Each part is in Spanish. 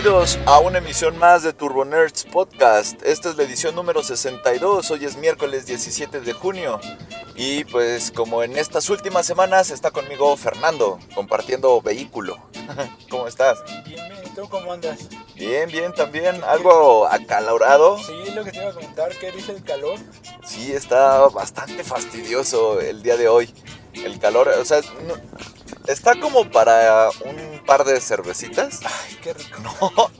Bienvenidos a una emisión más de Turbo Nerds Podcast. Esta es la edición número 62. Hoy es miércoles 17 de junio. Y pues como en estas últimas semanas está conmigo Fernando, compartiendo vehículo. ¿Cómo estás? Bien, bien. ¿Y tú cómo andas? Bien, bien también. Algo acalorado. Sí, lo que te iba a comentar, ¿qué dice el calor? Sí, está bastante fastidioso el día de hoy. El calor, o sea, no- está como para un par de cervecitas. Ay, qué rico.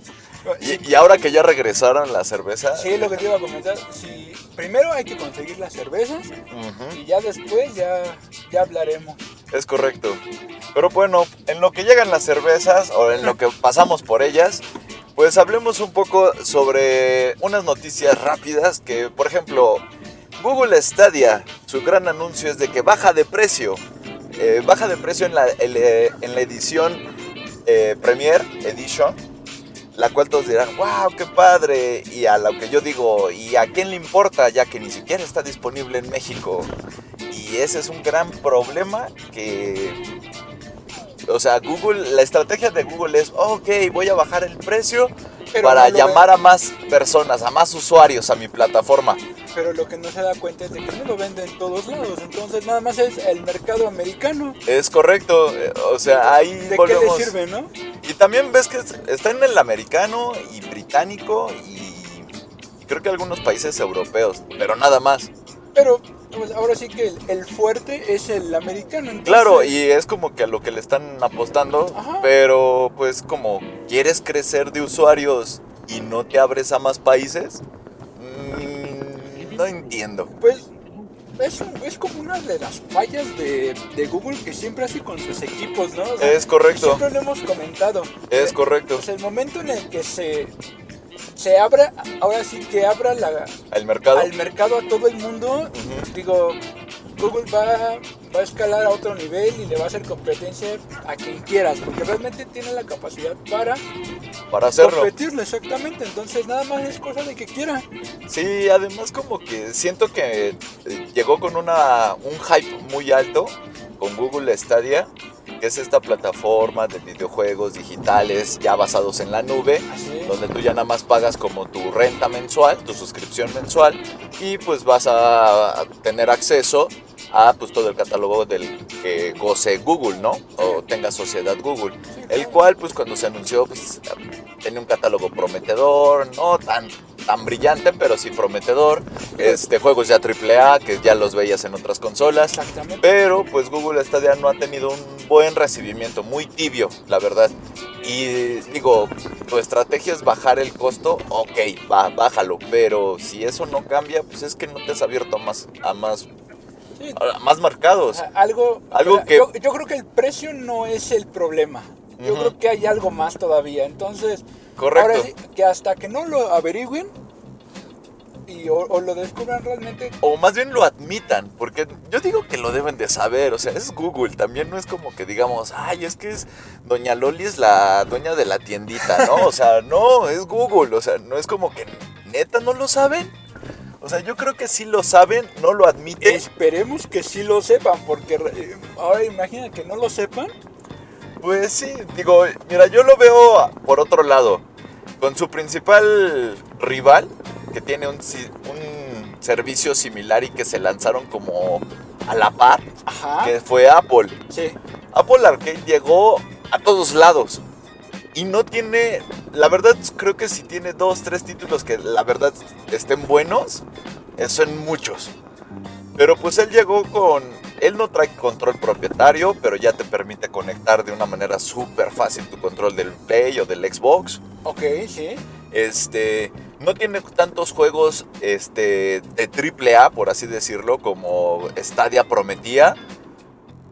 No. Y, y ahora que ya regresaron la cerveza. Sí, lo que te iba a comentar. Si, primero hay que conseguir las cervezas y ya después ya, ya hablaremos. Es correcto. Pero bueno, en lo que llegan las cervezas o en lo que pasamos por ellas, pues hablemos un poco sobre unas noticias rápidas que, por ejemplo, Google Stadia, su gran anuncio es de que baja de precio. Eh, baja de precio en la, eh, en la edición eh, Premier Edition, la cual todos dirán, wow, qué padre. Y a lo que yo digo, ¿y a quién le importa? Ya que ni siquiera está disponible en México. Y ese es un gran problema que... O sea, Google, la estrategia de Google es, ok, voy a bajar el precio Pero para no llamar a más personas, a más usuarios a mi plataforma. Pero lo que no se da cuenta es de que no lo venden en todos lados. Entonces nada más es el mercado americano. Es correcto, eh, o sea, ahí ¿De volvemos. qué le sirve, no? Y también ves que es- está en el americano y británico y creo que algunos países europeos, pero nada más. Pero pues, ahora sí que el, el fuerte es el americano. entonces- Claro, y es como que a lo que le están apostando, Ajá. pero pues como quieres crecer de usuarios y no te abres a más países, mm, no entiendo. Pues es, es como una de las fallas de, de Google que siempre hace con sus equipos, ¿no? O sea, Es correcto. Siempre lo hemos comentado. Es correcto. Pues el momento en el que se, se abra, ahora sí que abra la, El mercado. al mercado a todo el mundo, digo, Google va, va a escalar a otro nivel y le va a hacer competencia a quien quieras, porque realmente tiene la capacidad para para hacerlo. competirle exactamente. Entonces nada más es cosa de que quiera. Sí, además como que siento que eh, llegó con una, un hype muy alto con Google Stadia, es esta plataforma de videojuegos digitales ya basados en la nube, donde tú ya nada más pagas como tu renta mensual, tu suscripción mensual, y pues vas a tener acceso a pues todo el catálogo del que goce Google, ¿no? O tenga sociedad Google. El cual pues cuando se anunció pues tenía un catálogo prometedor, no tan, tan brillante, pero sí prometedor. Este, juegos ya AAA que ya los veías en otras consolas. Pero pues Google Stadia no ha tenido un buen recibimiento, muy tibio, la verdad. Y digo, tu estrategia es bajar el costo, ok, va, bájalo. Pero si eso no cambia, pues es que no te has abierto a más, a más, Sí, a más sea, algo, Algo o sea, que- yo, yo creo que el precio no es el problema. Yo creo que hay algo más todavía. Entonces, Correcto. ahora sí, que hasta que no lo averigüen y, o, o lo descubran realmente, O más bien lo admitan, porque yo digo que lo deben de saber, o sea, es Google, también no es como que digamos, ay, es que es Doña Loli es la dueña de la tiendita, ¿no? O sea, no, es Google, o sea, no es como que neta no lo saben. O sea, yo creo que sí lo saben, no lo admiten. esperemos que sí lo sepan, porque eh, ahora imagina que no lo sepan. Pues sí, digo, mira, yo lo veo por otro lado, con su principal rival, que tiene un, servicio similar y que se lanzaron como a la par, Ajá. que fue Apple. Sí. Apple Arcade llegó a todos lados. Y no tiene, la verdad creo que si tiene dos, tres títulos que la verdad estén buenos, eh, son muchos. Pero pues él llegó con, él no trae control propietario, pero ya te permite conectar de una manera súper fácil tu control del Play o del Xbox. Ok, sí. Este, no tiene tantos juegos este, de triple A, por así decirlo, como Stadia prometía.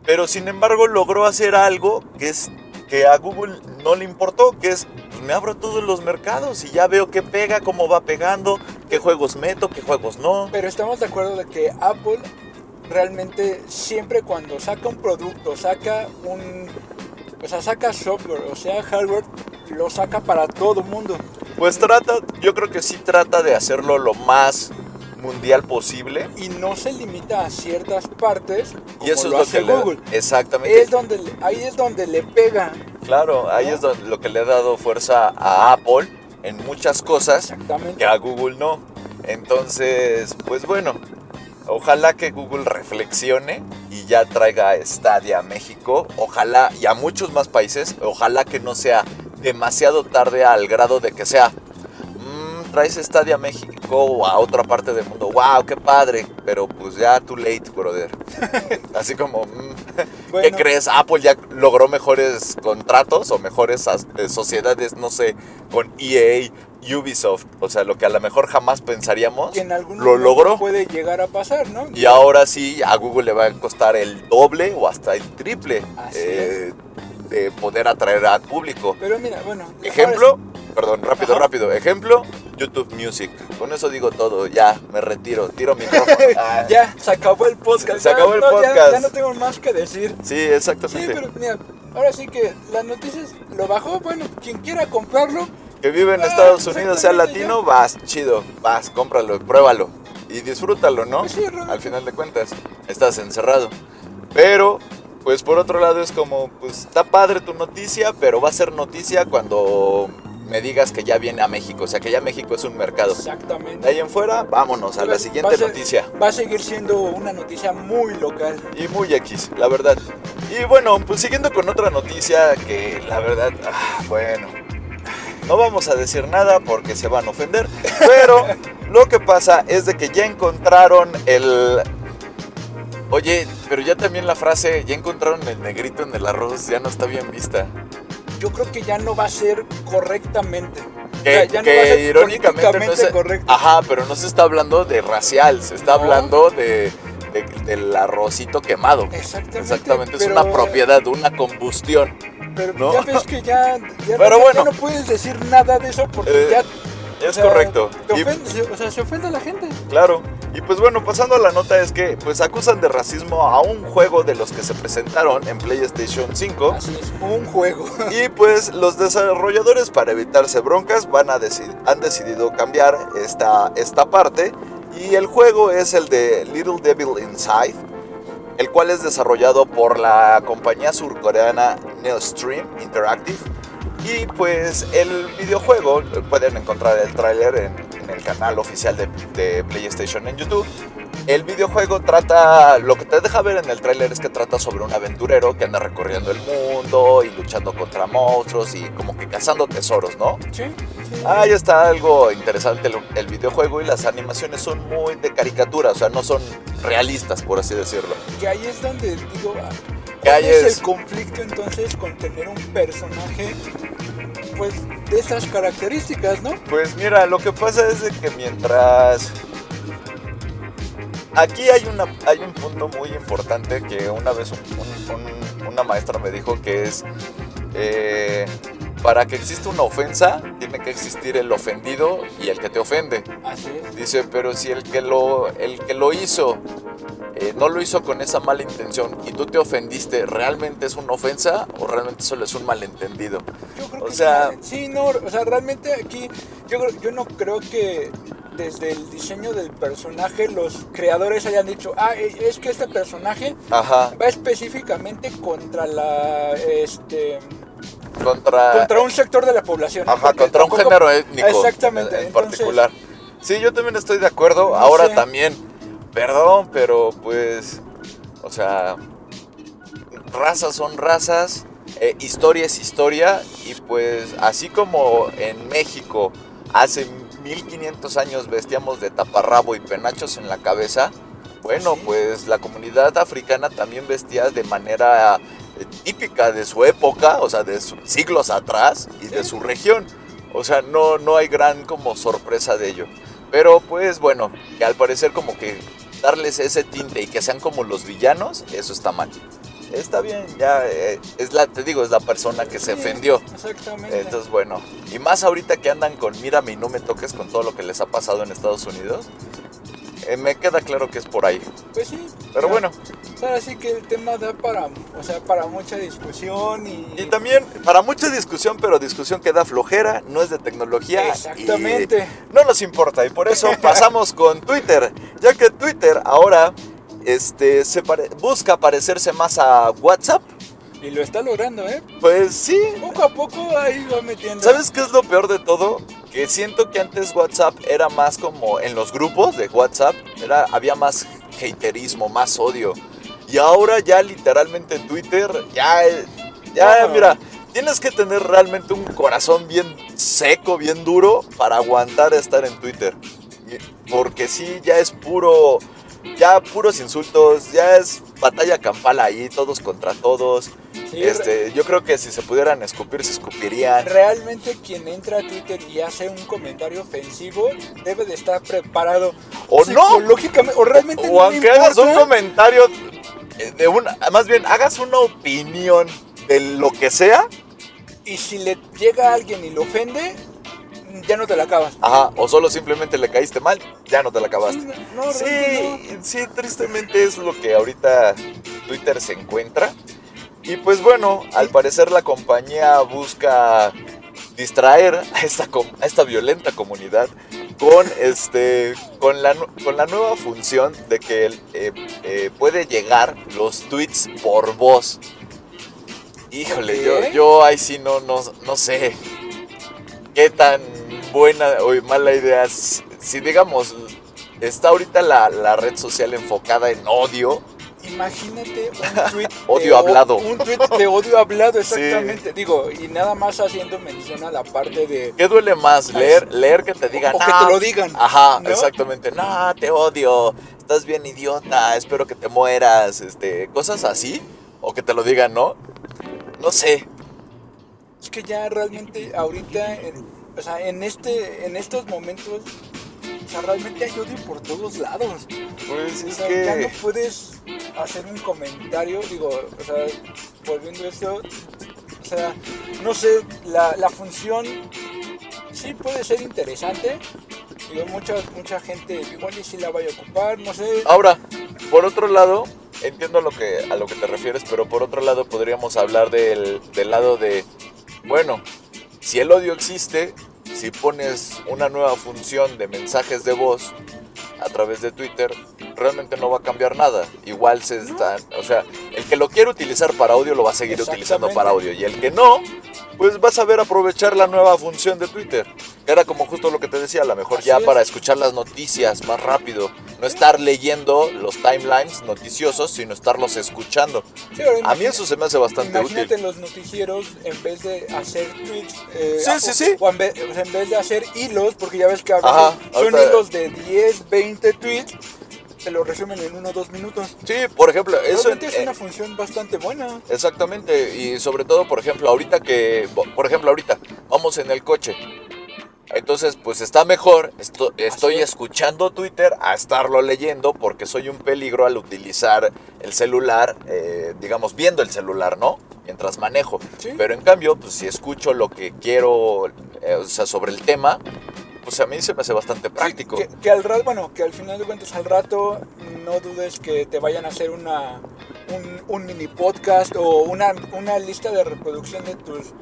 Pero sin embargo logró hacer algo que es que a Google no le importó, que es pues me abro todos los mercados y ya veo qué pega, cómo va pegando, qué juegos meto, qué juegos no. Pero estamos de acuerdo de que Apple realmente siempre cuando saca un producto, saca un, o sea, saca software, o sea, hardware, lo saca para todo mundo. Pues trata, yo creo que sí trata de hacerlo lo más mundial posible. Y no se limita a ciertas partes. Como Y eso es lo lo hace que le, Google. exactamente. Es donde, le- ahí es donde le pega. Claro, ahí ¿no? es do- lo que le ha dado fuerza a Apple en muchas cosas Exactamente. que a Google no. Entonces, pues bueno, ojalá que Google reflexione y ya traiga Stadia a México. Ojalá, y a muchos más países, ojalá que no sea demasiado tarde al grado de que sea. "Mm, traes Stadia a México o a otra parte del mundo. ¡Wow! ¡Qué padre! Pero pues ya too late, brother. Así como, mm, ¿qué crees? Apple ya logró mejores contratos o mejores eh, sociedades, no sé, con EA, Ubisoft. O sea, lo que a lo mejor jamás pensaríamos, Que en algún lo logró. puede llegar a pasar, ¿no? Y ahora sí, a Google le va a costar el doble o hasta el triple eh, de poder atraer al público. Pero mira, bueno. Ejemplo, perdón, rápido, Ajá. rápido. Ejemplo, YouTube Music. Con eso digo todo. Ya, me retiro. Tiro micrófono. Ah, ya, se acabó el podcast. Se ya, acabó el no, ya- podcast. Ya, no tengo más que decir. Sí, Sí, exactamente. pero mira, ahora sí que las noticias lo bajó. Bueno, quien quiera comprarlo, Que vive en Estados Unidos, sea latino, vas, chido, vas, cómpralo, pruébalo y disfrútalo, ¿no? Pues sí. Al final de cuentas, estás encerrado. Pero, pues por otro lado es como, pues está padre tu noticia, pero va a ser noticia cuando me digas que ya viene a México, o sea que ya México es un mercado. De exactamente. ahí en fuera, vámonos a la Va siguiente a ser- noticia. Va a seguir siendo una noticia muy local. Y muy X, la verdad. Y bueno, pues siguiendo con otra noticia que la verdad, ah, bueno, no vamos a decir nada porque se van a ofender, pero lo que pasa es de que ya encontraron el... Oye, pero ya también la frase, ya encontraron el negrito en el arroz, ya no está bien vista. Yo creo que ya no va a ser correctamente. Que, O sea, ya no va a ser irónicamente no es... correcto. Ajá, pero no se está hablando de racial, se está No. hablando de, de- del arrocito quemado. Exactamente. Exactamente, es pero- una propiedad, una combustión. Pero ¿no? ya ves que ya, ya, Pero no, bueno. ya no puedes decir nada de eso porque Eh, ya. o Es sea, correcto. Y- o sea, se ofende a la gente. claro. Y pues bueno, pasando a la nota es que pues acusan de racismo a un juego de los que se presentaron en PlayStation 5. Así es, un juego. Y pues los desarrolladores para evitarse broncas van a deci- han decidido cambiar esta, esta parte. Y el juego es el de Little Devil Inside, el cual es desarrollado por la compañía surcoreana Neostream Interactive. Y pues el videojuego, pueden encontrar el tráiler en, el canal oficial de PlayStation en YouTube. El videojuego trata, lo que te deja ver en el tráiler es que trata sobre un aventurero que anda recorriendo el mundo y luchando contra monstruos y como que cazando tesoros, ¿no? Sí. sí. Ahí está algo interesante el, el videojuego y las animaciones son muy de caricatura, o sea, no son realistas, por así decirlo. Que ahí es donde digo. ah, ¿Cuál es, es- el conflicto entonces con tener un personaje pues de esas características, ¿no? Pues mira, lo que pasa es de que mientras... Aquí hay, una, hay un punto muy importante que una vez un- un- un- una maestra me dijo que es... eh, para que exista una ofensa, tiene que existir el ofendido y el que te ofende. Así es. Dice, pero si el que lo, el que lo hizo eh, no lo hizo con esa mala intención y tú te ofendiste, ¿realmente es una ofensa o realmente solo es un malentendido? Yo creo O que sea- sí, no, o sea, realmente aquí yo, yo no creo que desde el diseño del personaje los creadores hayan dicho, ah, e- es que este personaje Ajá, va específicamente contra la, este, contra... contra un sector de la población. Ajá, contra un género étnico. Exactamente, En, en entonces- particular. Sí, yo también estoy de acuerdo. No Ahora sé. también, perdón, pero pues, o sea, razas son razas, eh, historia es historia y pues así como en México hace 1500 años vestíamos de taparrabo y penachos en la cabeza, bueno, pues la comunidad africana también vestía de manera eh, típica de su época, o sea, de siglos atrás y de su región. O sea, no, no hay gran como sorpresa de ello. Pero pues bueno, que al parecer como que darles ese tinte y que sean como los villanos, eso está mal. Está bien, ya eh, es la, te digo, es la persona que se ofendió. Exactamente. Entonces, bueno, y más ahorita que andan con mírame y no me toques con todo lo que les ha pasado en Estados Unidos. Eh, me queda claro que es por ahí. Pues sí. Pero ya. bueno, sea, así que el tema da para, o sea, para mucha discusión y... y también para mucha discusión, pero discusión que da flojera, no es de tecnología. Exactamente. y no nos importa y por eso pasamos con Twitter, ya que Twitter ahora este, se pare- busca parecerse más a WhatsApp. Y lo está logrando, ¿eh? Pues sí, Poco a poco ahí va metiendo. ¿Sabes qué es lo peor de todo? Que siento que antes WhatsApp era más como en los grupos de WhatsApp, era, había más haterismo, más odio. Y ahora ya literalmente en Twitter, ya, ya, mira, tienes que tener realmente un corazón bien seco, bien duro para aguantar estar en Twitter. Porque sí, ya es puro, ya puros insultos, ya es batalla campal ahí, todos contra todos. Sí, Este, yo creo que si se pudieran escupir, se escupirían. Realmente quien entra a Twitter y hace un comentario ofensivo debe de estar preparado. O no. Lógicamente, o realmente O no aunque hagas un comentario eh, de una, más bien hagas una opinión de lo que sea, Y si le llega a alguien y lo ofende, ya no te la acabas. ajá, o solo simplemente le caíste mal, ya no te la acabaste. Sí, no, Sí, sí, tristemente es lo que ahorita Twitter se encuentra. Y pues bueno, al parecer la compañía busca distraer a esta, a esta violenta comunidad con, este, con, la, con la nueva función de que eh, eh, puede llegar los tweets por voz. Híjole, yo ahí sí no, no, no sé qué tan buena o mala idea. Si digamos, está ahorita la, la red social enfocada en odio. Imagínate un tweet Odio de o- hablado. Un tweet de odio hablado, Sí. exactamente. Digo, y nada más haciendo mención a la parte de. ¿qué duele más? Leer, leer que te digan, O que "Ah, te lo digan. Ajá, ¿no? exactamente. No, te odio. Estás bien idiota. Espero que te mueras. Este, cosas así. O que te lo digan, ¿no? No sé. Es que ya realmente ahorita, en- o sea, en este, en estos momentos, o sea, realmente hay odio por todos lados. Pues O es sea, ya no que. puedes hacer un comentario, digo, o sea, volviendo a esto, o sea, no sé, la, la función sí puede ser interesante. Digo, mucha, mucha gente igual y sí la vaya a ocupar, no sé. Ahora, por otro lado, entiendo lo que, a lo que te refieres, pero por otro lado podríamos hablar del, del lado de, bueno, si el odio existe, si pones una nueva función de mensajes de voz a través de Twitter, realmente no va a cambiar nada. Igual se está, o sea, el que lo quiere utilizar para audio lo va a seguir utilizando para audio y el que no, pues va a saber aprovechar la nueva función de Twitter. Que era como justo lo que te decía, a lo mejor Así ya es. para escuchar las noticias más rápido, no estar leyendo los timelines noticiosos, sino estarlos escuchando. Sí, A mí eso se me hace bastante Imagínate útil. los noticieros en vez de hacer tweets. eh, Sí, sí, sí. O en, vez, en vez de hacer hilos, porque ya ves que a veces Ajá, son hilos de 10, 20 tweets, te lo resumen en uno o dos minutos. Sí, por ejemplo, eso... Realmente es eh, una función bastante buena. Exactamente, y sobre todo, por ejemplo, ahorita que, por ejemplo, ahorita vamos en el coche. Entonces, pues está mejor, esto- estoy es. escuchando Twitter a estarlo leyendo porque soy un peligro al utilizar el celular, eh, digamos, viendo el celular, ¿no? Mientras manejo. Sí. Pero en cambio, pues si escucho lo que quiero, eh, o sea, sobre el tema, pues a mí se me hace bastante práctico. Sí, que, que al rato, bueno, que al final de cuentas al rato no dudes que te vayan a hacer una un, un mini podcast o una, una lista de reproducción de tus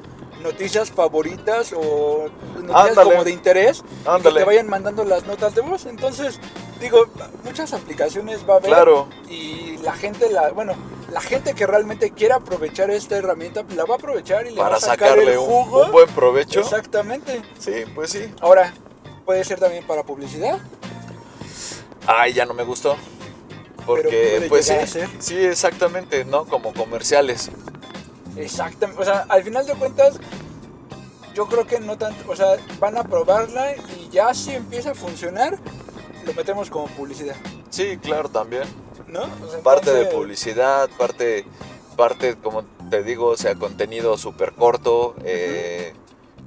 noticias favoritas o noticias Ándale. como de interés y que te vayan mandando las notas de voz. Entonces, digo, muchas aplicaciones va a haber Claro. y la gente la, bueno, la gente que realmente quiera aprovechar esta herramienta la va a aprovechar y le va a sacar sacarle el un, jugo. un buen provecho. Exactamente. Sí, pues sí. Ahora, puede ser también para publicidad. Ay, ya no me gustó. Porque, pues sí, a ser. sí, exactamente, ¿no? Como comerciales. Exactamente, o sea, al final de cuentas, yo creo que no tanto, o sea, van a probarla y ya si empieza a funcionar, lo metemos como publicidad, Sí, claro, también. ¿no? O sea, Parte de publicidad, parte, parte, como te digo, o sea, contenido súper corto, eh,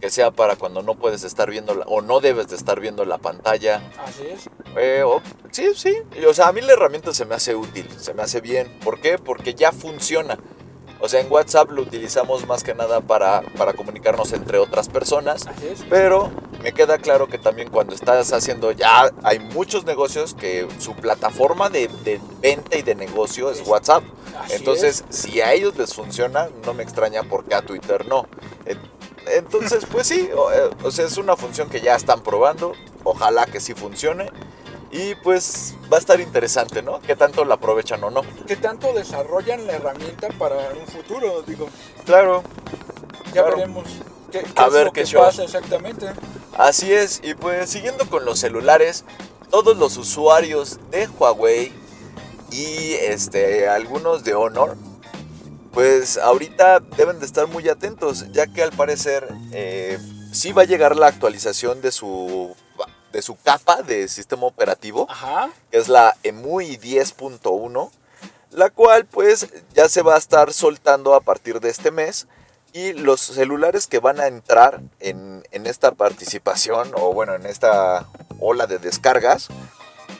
que sea para cuando no puedes estar viendo la- o no debes de estar viendo la pantalla. Así es. Eh, o- sí, sí. O sea, a mí la herramienta se me hace útil, se me hace bien. ¿Por qué? Porque ya funciona. O sea, en WhatsApp lo utilizamos más que nada para, para comunicarnos entre otras personas. Así es. Pero me queda claro que también cuando estás haciendo ya hay muchos negocios que su plataforma de, de venta y de negocio es WhatsApp. Así Entonces, si a ellos les funciona, no me extraña por qué a Twitter no. En- Entonces, pues sí, o, eh, o sea, es una función que ya están probando. Ojalá que sí funcione. Y pues va a estar interesante, ¿no? Que tanto la aprovechan o no. ¿Qué tanto desarrollan la herramienta para un futuro? Digo, Claro, ya Claro. veremos qué, qué A es ver lo qué que pasa exactamente. Así es, y pues siguiendo con los celulares, todos los usuarios de Huawei y este, algunos de Honor, pues ahorita deben de estar muy atentos, ya que al parecer eh, sí va a llegar la actualización de su, de su capa de sistema operativo, Ajá. que es la EMUI 10.1, la cual pues ya se va a estar soltando a partir de este mes. Y los celulares que van a entrar en, en esta participación, o bueno, en esta ola de descargas,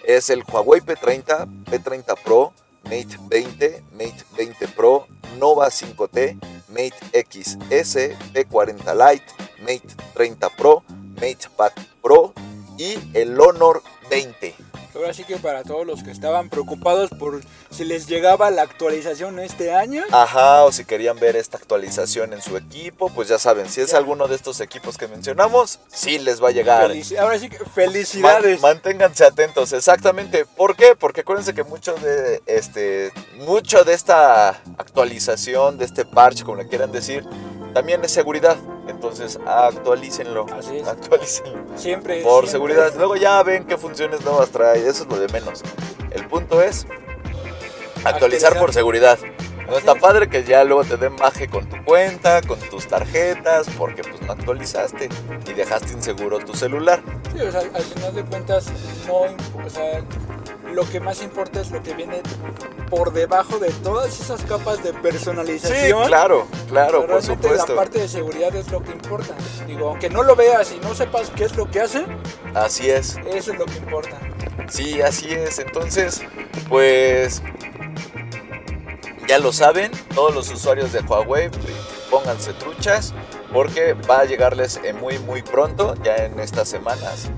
es el Huawei P30, P30 Pro, Mate 20, Mate 20 Pro, Nova 5T, Mate XS, P40 Lite, Mate 30 Pro, Mate Pad Pro y el Honor 20. Ahora sí que para todos los que estaban preocupados por si les llegaba la actualización este año, Ajá, o si querían ver esta actualización en su equipo, pues ya saben, si es Ya. alguno de estos equipos que mencionamos, sí les va a llegar. felici- ahora sí que Man- felicidades. manténganse atentos, exactamente. ¿Por qué? Porque acuérdense que mucho de este mucho de esta actualización, de este parche, como le quieran decir, también es seguridad. Entonces, actualícenlo. Así es. Actualícenlo. Siempre. Por siempre. seguridad. Luego ya ven qué funciones nuevas trae. Eso es lo de menos. El punto es actualizar Actualizar. por seguridad. No está es. padre que ya luego te den baje con tu cuenta, con tus tarjetas, porque pues no actualizaste y dejaste inseguro tu celular. Sí, o sea, al final de cuentas, no, o sea, lo que más importa es lo que viene por debajo de todas esas capas de Sí, personalización. claro, claro, por supuesto. la parte de seguridad es lo que importa. Digo, aunque no lo veas y no sepas qué es lo que hace, Así es. eso es lo que importa. Sí, así es. Entonces, pues ya lo saben, todos los usuarios de Huawei, pónganse truchas porque va a llegarles muy muy pronto, ya en estas semanas.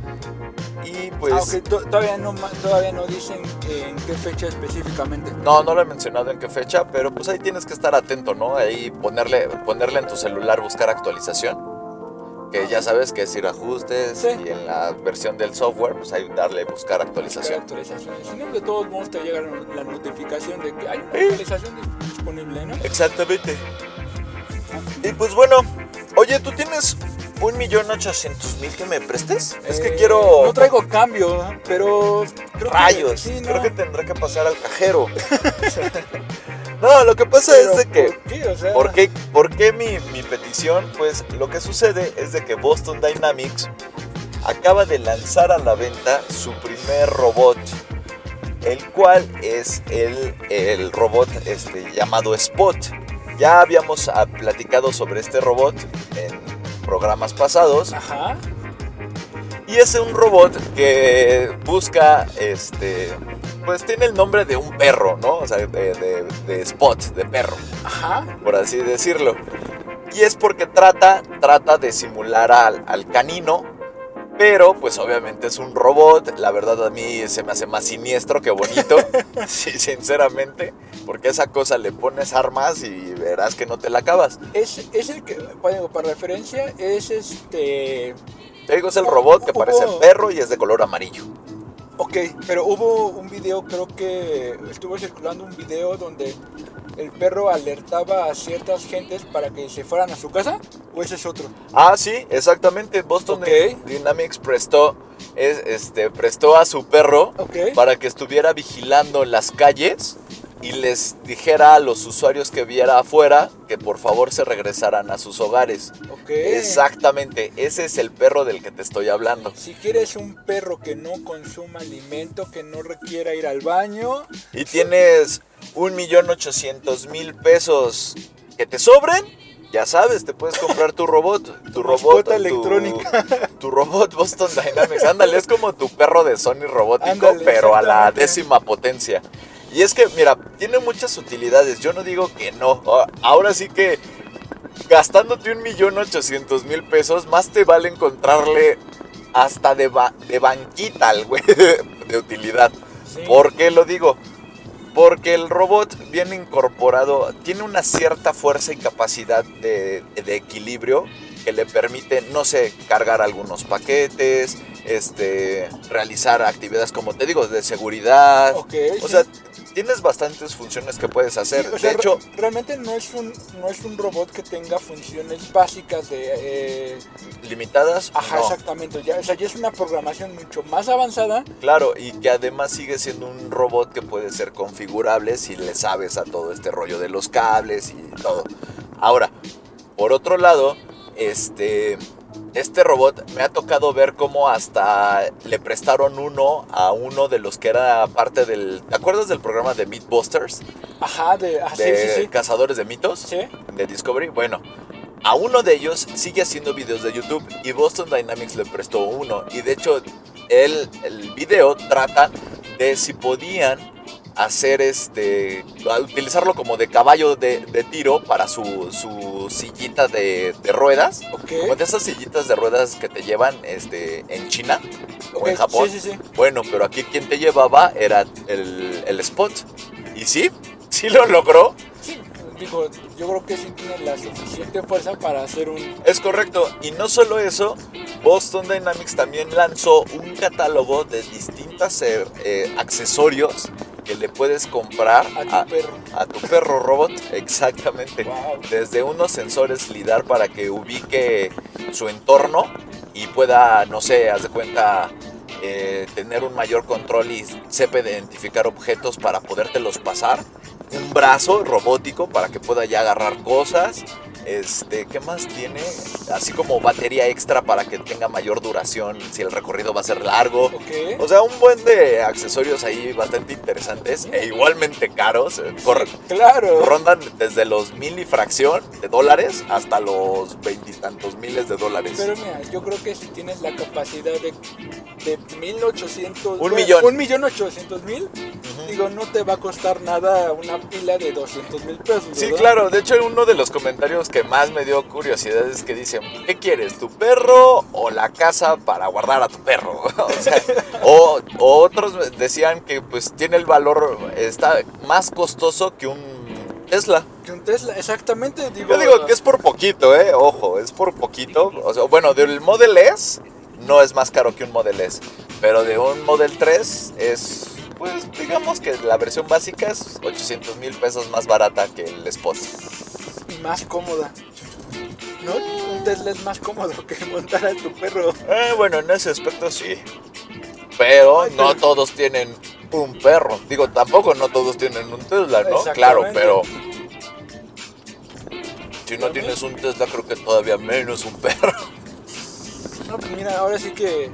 Pues Aunque to- todavía no todavía no dicen en qué fecha específicamente. no, no lo he mencionado en qué fecha, pero pues ahí tienes que estar atento, ¿no? Ahí ponerle ponerle en tu celular buscar actualización. Que ya sabes que es ir a ajustes Sí. y en la versión del software, pues ahí darle buscar Buscar actualización. actualizaciones. Si no, de todos modos te llega la notificación de que hay una actualización disponible, ¿no? Exactamente. Y pues bueno, oye, ¿tú tienes un millón ochocientos mil que me prestes? es que Eh, quiero... No traigo cambio, pero. creo que- Rayos, sí, no. creo que tendré que pasar al cajero. no, lo que pasa Pero, es de que... ¿por qué? O sea, ¿Por qué, por qué mi, mi petición? Pues lo que sucede es de que Boston Dynamics acaba de lanzar a la venta su primer robot, el cual es el, el robot este, llamado Spot. Ya habíamos ah, platicado sobre este robot en programas pasados Ajá. y es un robot que busca, este, pues tiene el nombre de un perro, ¿no? O sea, de, de- de Spot, de perro Ajá. por así decirlo. Y es porque trata, trata de simular al, al canino, pero pues obviamente es un robot. La verdad a mí se me hace más siniestro que bonito, sí, sinceramente, porque a esa cosa le pones armas y verás que no te la acabas. Es, es el que, bueno, para referencia, es este. Te digo, es el robot que parece Hubo- perro y es de color amarillo. Ok, pero hubo un video, creo que estuvo circulando un video donde el perro alertaba a ciertas gentes para que se fueran a su casa, o ese es otro. Ah, sí, exactamente. Boston. Dynamics prestó, es, este, prestó a su perro para que estuviera vigilando las calles y les dijera a los usuarios que viera afuera que por favor se regresaran a sus hogares. Exactamente, ese es el perro del que te estoy hablando. Si quieres un perro que no consuma alimento, que no requiera ir al baño, Y tienes un millón ochocientos mil pesos que te sobren, ya sabes, te puedes comprar tu robot, tu robot tu- electrónica. Tu robot Boston Dynamics, ándale, es como tu perro de Sony robótico, Ándale, pero a la décima potencia. Y es que, mira, tiene muchas utilidades, yo no digo que no. Ahora sí que gastándote un millón ochocientos mil pesos, más te vale encontrarle hasta de, ba- de banquita al güey de, utilidad. Sí. ¿Por qué lo digo? Porque el robot viene incorporado, tiene una cierta fuerza y capacidad de, de equilibrio que le permite, no sé, cargar algunos paquetes, este, realizar actividades, como te digo, de seguridad. Ok, o sí. sea, tienes bastantes funciones que puedes hacer. Sí, o sea, de hecho, re- realmente no es un no es un robot que tenga funciones básicas de eh, limitadas, ajá no. exactamente ya, o sea ya es una programación mucho más avanzada Claro, y que además sigue siendo un robot que puede ser configurable si le sabes a todo este rollo de los cables y todo. Ahora, por otro lado, este, este robot me ha tocado ver cómo hasta le prestaron uno a uno de los que era parte del... ¿Te acuerdas del programa de Mythbusters? ajá de ah, sí, De sí, sí. cazadores de mitos Sí. de Discovery. Bueno, a uno de ellos sigue haciendo videos de YouTube y Boston Dynamics le prestó uno. Y de hecho, el, el video trata de si podían hacer este, a utilizarlo como de caballo de, de tiro para su, su sillita de, de ruedas. Ok. Como de esas sillitas de ruedas que te llevan este, en China o Ok, en Japón. sí, sí, sí. Bueno, pero aquí quien te llevaba era el, el Spot. Y sí, sí lo logró. Sí, digo, yo creo que sí tiene la suficiente fuerza para hacer un Es correcto. Y no solo eso, Boston Dynamics también lanzó un catálogo de distintos eh, accesorios que le puedes comprar a tu a, perro. a tu perro robot. Exactamente. Wow. Desde unos sensores LIDAR para que ubique su entorno y pueda, no sé, haz de cuenta, eh, tener un mayor control y sepa identificar objetos para podértelos pasar. Un brazo robótico para que pueda ya agarrar cosas. Este, ¿qué más tiene? Así como batería extra para que tenga mayor duración si el recorrido va a ser largo. O sea, un buen de accesorios ahí bastante interesantes e igualmente caros. eh, corre- Claro. rondan desde los mil y fracción de dólares hasta los veintitantos miles de dólares. Pero mira, yo creo que si tienes la capacidad de, de 1800 Un millón. un millón ochocientos mil, digo, no te va a costar nada una pila de 200 mil pesos. Sí, claro. De hecho, uno de los comentarios que más me dio curiosidad es que dicen, ¿qué quieres, tu perro o la casa para guardar a tu perro? o, sea, o- o otros decían que pues tiene el valor, está más costoso que un Tesla. Que un Tesla, exactamente. Digo, Yo digo que es por poquito, ¿eh? Ojo, es por poquito. O sea, bueno, del Model S no es más caro que un Model S. Pero de un Model 3 es, pues, digamos que la versión básica es 800 mil pesos más barata que el Spot. Más cómoda. ¿No? Un Tesla es más cómodo que montar a tu perro. Eh, bueno, en ese aspecto sí. Pero Ay, no pero- todos tienen un perro. Digo, tampoco no todos tienen un Tesla, ¿no? Claro, pero... Si no tienes un Tesla, creo que todavía menos un perro. No, pues mira, ahora sí que,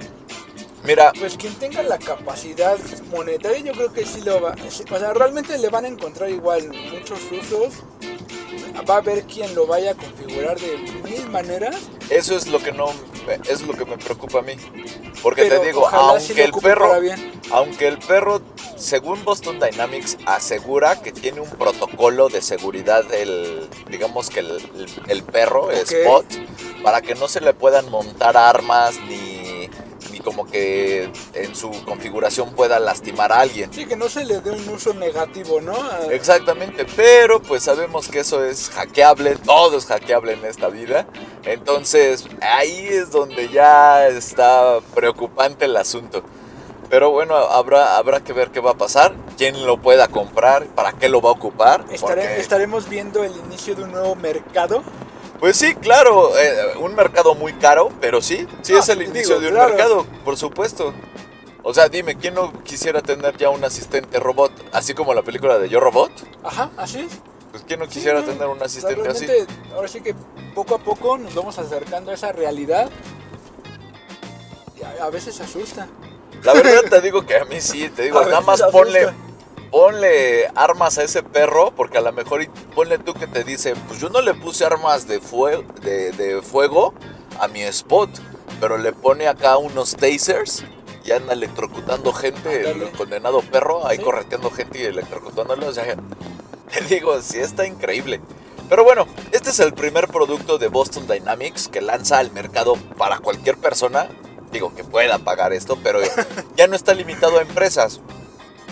Mira, pues quien tenga la capacidad monetaria, yo creo que sí lo va. O sea, realmente le van a encontrar igual muchos usos. Va a haber quien lo vaya a configurar de mil maneras. Eso es lo que no es lo que me preocupa a mí. Porque pero te digo, sí aunque el perro, aunque el perro, según Boston Dynamics, asegura que tiene un protocolo de seguridad el, digamos que el, el- el perro, Ok. Spot, para que no se le puedan montar armas ni, ni como que en su configuración pueda lastimar a alguien. Sí, que no se le dé un uso negativo, ¿no? A- Exactamente, pero pues sabemos que eso es hackeable, todo es hackeable en esta vida. Entonces ahí es donde ya está preocupante el asunto. Pero bueno, habrá, habrá que ver qué va a pasar, quién lo pueda comprar, para qué lo va a ocupar. Porque- estaremos viendo el inicio de un nuevo mercado. Pues sí, claro, eh, un mercado muy caro, pero sí, sí es el digo, inicio de un claro. mercado, por supuesto. O sea, dime, ¿quién no quisiera tener ya un asistente robot, así como la película de Yo Robot? Ajá, así es. Pues ¿quién no quisiera tener un o sea, asistente así? Ahora sí que poco a poco nos vamos acercando a esa realidad. Y a, a veces asusta. La verdad te digo que a mí sí, te digo, A nada más asusta. ponle, ponle armas a ese perro, porque a lo mejor ponle tú que te dice, pues yo no le puse armas de, fue- de, de fuego a mi spot, pero le pone acá unos tasers y anda electrocutando gente, el condenado perro, ahí Sí. correteando gente y electrocutándolo, o sea, te digo, sí está increíble. Pero bueno, este es el primer producto de Boston Dynamics que lanza al mercado para cualquier persona, digo que pueda pagar esto, pero ya no está limitado a empresas,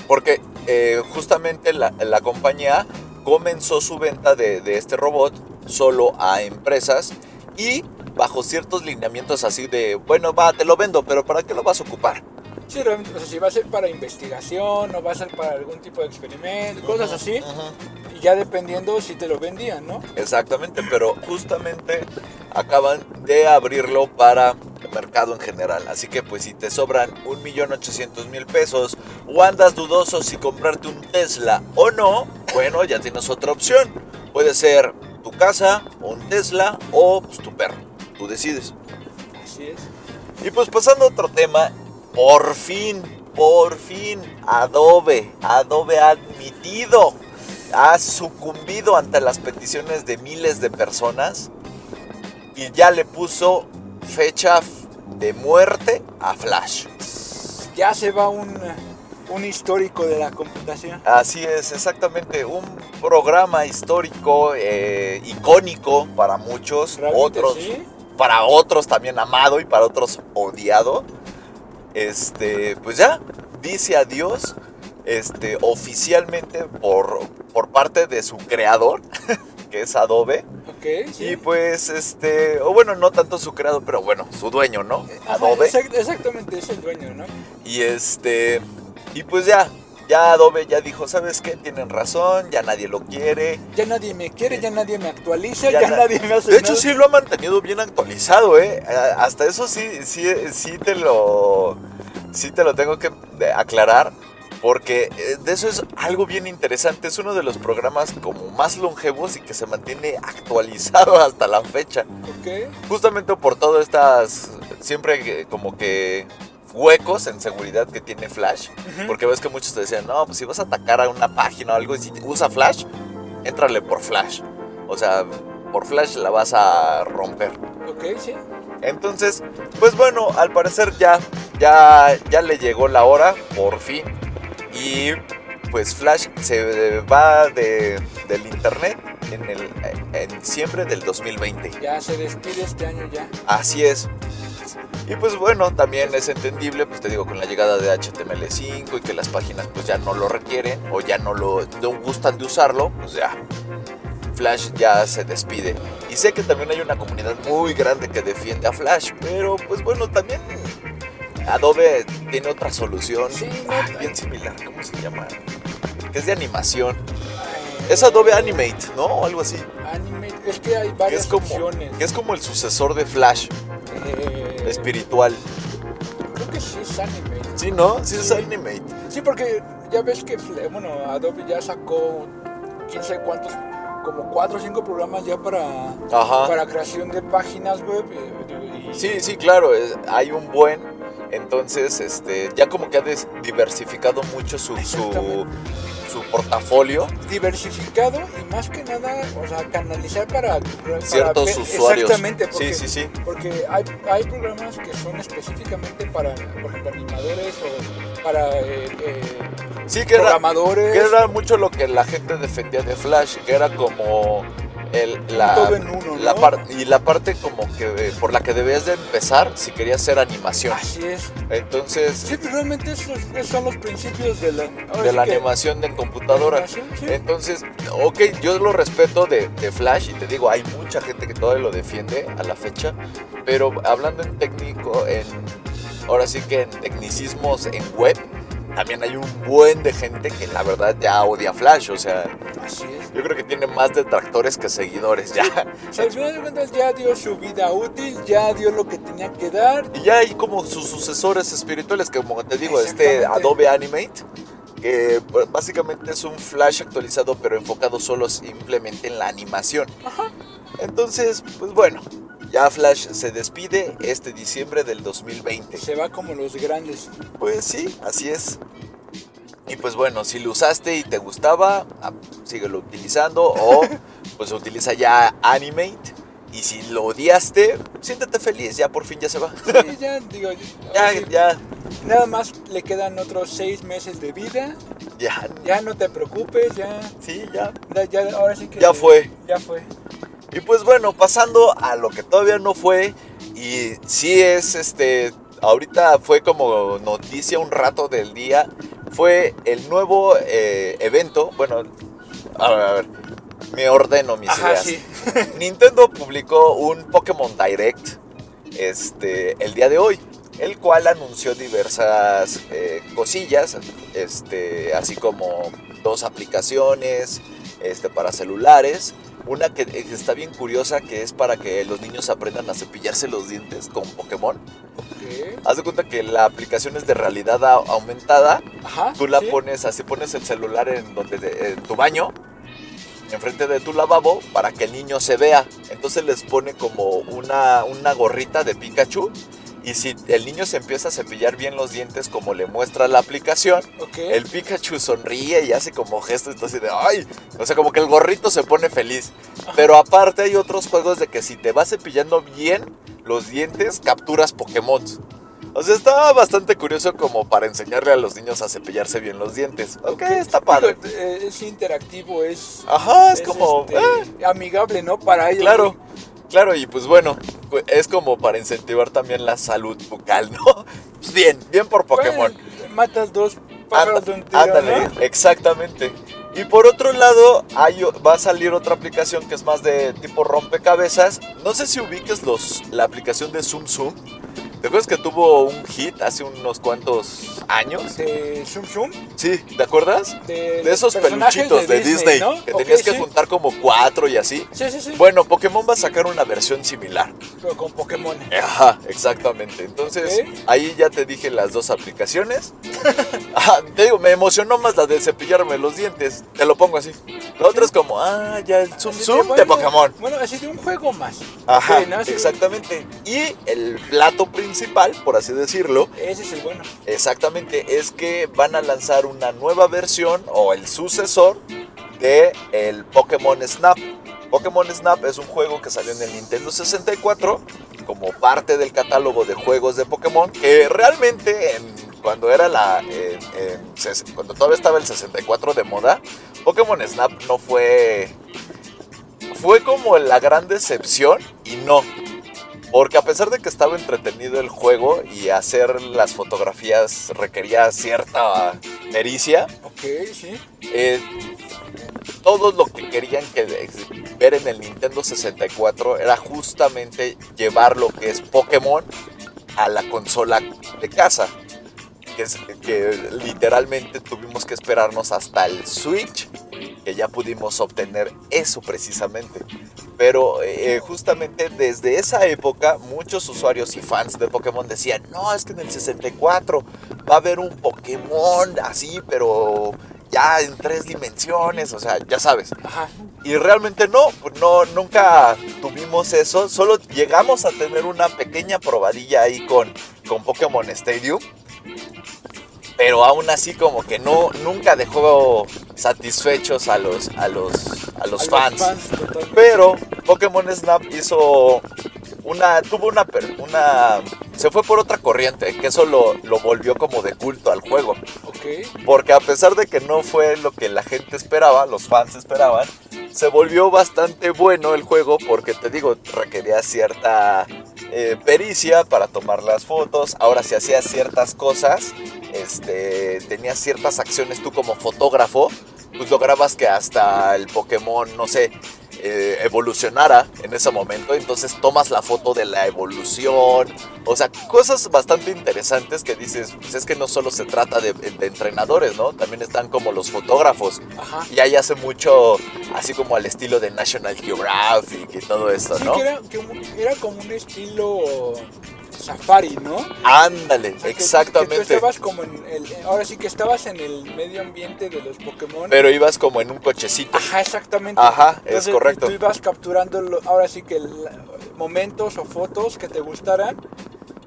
porque eh, justamente la, compañía comenzó su venta de, de este robot solo a empresas y bajo ciertos lineamientos así de, bueno, va, te lo vendo, pero ¿para qué lo vas a ocupar? Sí, realmente, o sea, si va a ser para investigación o va a ser para algún tipo de experimento, cosas así, y ya dependiendo si te lo vendían, ¿no? Exactamente, pero justamente acaban de abrirlo para el mercado en general. Así que pues si te sobran 1.800.000 pesos o andas dudoso si comprarte un Tesla o no, bueno, ya tienes otra opción. Puede ser tu casa, un Tesla o pues, tu perro. Tú decides. Así es. Y pues pasando a otro tema, por fin, por fin, Adobe, Adobe ha admitido, ha sucumbido ante las peticiones de miles de personas y ya le puso fecha de muerte a Flash. Ya se va un, un histórico de la computación. Así es, exactamente, un programa histórico, eh, icónico para muchos, Realmente otros, sí. para otros también amado y para otros odiado. Este, pues ya, dice adiós, este, oficialmente por, por parte de su creador, que es Adobe. Ok, sí. Y pues, este, o bueno, no tanto su creador, pero bueno, su dueño, ¿no? Ajá, Adobe. exact- exactamente, es el dueño, ¿no? Y este, y pues ya, ya Adobe ya dijo, ¿sabes qué? Tienen razón, ya nadie lo quiere. Ya nadie me quiere, ya nadie me actualiza, Ya ya, na- nadie me hace De hecho, nada. sí lo ha mantenido bien actualizado, ¿eh? Hasta eso sí, sí, sí te lo, sí te lo tengo que de- aclarar. Porque eh, de eso es algo bien interesante. Es uno de los programas como más longevos y que se mantiene actualizado hasta la fecha. Ok, Justamente por todas estas, siempre eh, como que huecos en seguridad que tiene Flash. Porque ves que muchos te decían, no, pues si vas a atacar a una página o algo y si usa Flash, éntrale por Flash. O sea, por Flash la vas a romper. ok, sí. Entonces, pues bueno, al parecer ya, ya, ya le llegó la hora, por fin. Y pues Flash se va de, del internet en, el, en diciembre del 2020. Ya se despide este año ya. Así es. Y pues bueno, también es entendible, pues te digo, con la llegada de HTML5 y que las páginas pues ya no lo requieren o ya no lo no gustan de usarlo, pues ya. Flash ya se despide. Y sé que también hay una comunidad muy grande que defiende a Flash, pero pues bueno, también Adobe tiene otra solución Sí, ah, bien similar, ¿cómo se llama? Que es de animación. Eh, Es Adobe Animate, ¿no? O algo así. Anime, es que hay Que varias es como, opciones. que es como el sucesor de Flash Eh, espiritual. Creo que sí es anime. Sí, ¿no? Sí es. Animate. Sí, porque ya ves que, bueno, Adobe ya sacó quién sabe cuántos, como cuatro o cinco programas ya para, Ajá. para creación de páginas web. eh, y- Sí, sí, claro, es- hay un buen. Entonces, este, ya como que ha diversificado mucho su, su, su portafolio. diversificado y más que nada, o sea, canalizar para, para Ciertos usuarios. Exactamente, porque, Sí, sí, sí. porque hay, hay programas que son específicamente para, por ejemplo, animadores o para eh, eh, Sí, que era, programadores. que era mucho lo que la gente defendía de Flash, que era como el, la, todo en uno, la ¿no? y la parte como que eh, por la que debías de empezar si querías hacer animación. Así es. Entonces, Sí, pero realmente esos, esos son los principios de la, de sí la animación en computadora. animación, sí. Entonces, ok, yo lo respeto de, de Flash y te digo, hay mucha gente que todavía lo defiende a la fecha, pero hablando en técnico, en ahora sí que en tecnicismos en web, también hay un buen de gente que la verdad ya odia Flash, o sea, Así es. yo creo que tiene más detractores que seguidores ya. O sea, al final de cuentas ya dio su vida útil, ya dio lo que tenía que dar. Y ya hay como sus sucesores espirituales, que como te digo, este. Adobe Animate, que pues, básicamente es un Flash actualizado, pero enfocado solo simplemente en la animación. Entonces, pues bueno, ya Flash se despide este diciembre del 2020. Se va como los grandes. Pues sí, así es. Y pues bueno, si lo usaste y te gustaba, ah, síguelo utilizando o pues utiliza ya Animate. Y si lo odiaste, siéntete feliz, ya por fin ya se va. Sí, ya digo, Ya, sí, ya, nada más le quedan otros seis meses de vida. ya, Ya no te preocupes, ya, sí, ya. ya, ya- ahora sí que Ya fue. Ya fue. Y pues bueno, pasando a lo que todavía no fue y sí es este ahorita fue como noticia un rato del día, fue el nuevo eh, evento, bueno, a ver, a ver, me ordeno mis Ajá, ideas. sí. Nintendo publicó un Pokémon Direct este, el día de hoy, el cual anunció diversas eh, cosillas, este, así como dos aplicaciones este, para celulares. Una que está bien curiosa que es para que los niños aprendan a cepillarse los dientes con Pokémon. Ok. Haz de cuenta que la aplicación es de realidad aumentada. Ajá. Tú la sí. pones así, pones el celular en donde en tu baño, enfrente de tu lavabo, para que el niño se vea. Entonces les pone como una, una gorrita de Pikachu. Y si el niño se empieza a cepillar bien los dientes como le muestra la aplicación, Ok. el Pikachu sonríe y hace como gestos entonces de ¡ay! O sea, como que el gorrito se pone feliz. Pero aparte hay otros juegos de que si te vas cepillando bien los dientes, capturas Pokémon. O sea, está bastante curioso como para enseñarle a los niños a cepillarse bien los dientes. Ok, está padre. Digo, eh, Es interactivo, es. Ajá, es como... este, ah, amigable, ¿no? Para ellos. claro, claro, y pues bueno, pues, es como para incentivar también la salud bucal, ¿no? Pues bien, bien por Pokémon. Bueno, matas dos pájaros de un tiro, ándale, ¿no? exactamente. Y por otro lado, hay, va a salir otra aplicación que es más de tipo rompecabezas. No sé si ubiques los, la aplicación de Zoom Zoom. ¿Te acuerdas que tuvo un hit hace unos cuantos años? De Zoom Zoom. Sí, ¿te acuerdas? De, De esos peluchitos de, Disney, ¿no? que tenías que sí. juntar como cuatro y así. Sí, sí, sí. Bueno, Pokémon va a sacar una versión similar. Pero con Pokémon. Ajá, exactamente. Entonces, Ok. ahí ya te dije las dos aplicaciones. Ajá, te digo, me emocionó más la de cepillarme los dientes. Te lo pongo así. La otra es como, ah, ya el Zoom Así Zoom de Pokémon. Bueno, así de un juego más. Ajá, Ok, ¿no? Así- exactamente. Y el plato principal, por así decirlo, Ese es el bueno. exactamente, es que van a lanzar una nueva versión o el sucesor de el Pokémon Snap. Pokémon Snap es un juego que salió en el Nintendo 64 como parte del catálogo de juegos de Pokémon que realmente en- cuando era la cuando todavía estaba el 64 de moda, Pokémon Snap no fue fue como la gran decepción y no. Porque a pesar de que estaba entretenido el juego y hacer las fotografías requería cierta pericia, Ok, sí. eh, todo lo que querían que ver en el Nintendo 64 era justamente llevar lo que es Pokémon a la consola de casa. Que, es- que literalmente tuvimos que esperarnos hasta el Switch, que ya pudimos obtener eso precisamente. Pero eh, justamente desde esa época muchos usuarios y fans de Pokémon decían, no, es que en el 64 va a haber un Pokémon así, pero ya en tres dimensiones, o sea, ya sabes. Ajá. Y realmente no, no, nunca tuvimos eso, solo llegamos a tener una pequeña probadilla ahí con, con Pokémon Stadium. Pero aún así como que no, nunca dejó satisfechos a los, a los, a los A fans. totalmente. Pero Pokémon Snap hizo una, tuvo una, per- una, se fue por otra corriente, que eso lo, lo volvió como de culto al juego. Ok. Porque a pesar de que no fue lo que la gente esperaba, los fans esperaban, se volvió bastante bueno el juego porque te digo, requería cierta eh, pericia para tomar las fotos. Ahora si hacías ciertas cosas, este, tenías ciertas acciones tú como fotógrafo, pues lograbas que hasta el Pokémon, no sé, eh, evolucionara en ese momento. Entonces tomas la foto de la evolución. O sea, cosas bastante interesantes que dices, pues es que no solo se trata de, de entrenadores, ¿no? También están como los fotógrafos. Ajá. Y ahí hace mucho, así como al estilo de National Geographic y todo esto, Sí, ¿no? que era, que era como un estilo safari, ¿no? Ándale, Que- Que, tú exactamente. estabas como en el. Ahora sí que estabas en el medio ambiente de los Pokémon. Pero ibas como en un cochecito. Ajá, exactamente. Ajá, es correcto. Tú ibas capturando ahora sí que el- momentos o fotos que te gustaran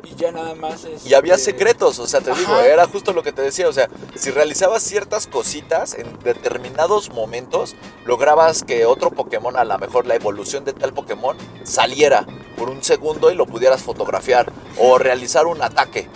y ya nada más es. Y había secretos, o sea, te digo, Ajá. era justo lo que te decía, o sea, si realizabas ciertas cositas en determinados momentos, lograbas que otro Pokémon, a lo mejor la evolución de tal Pokémon, saliera por un segundo y lo pudieras fotografiar o realizar un ataque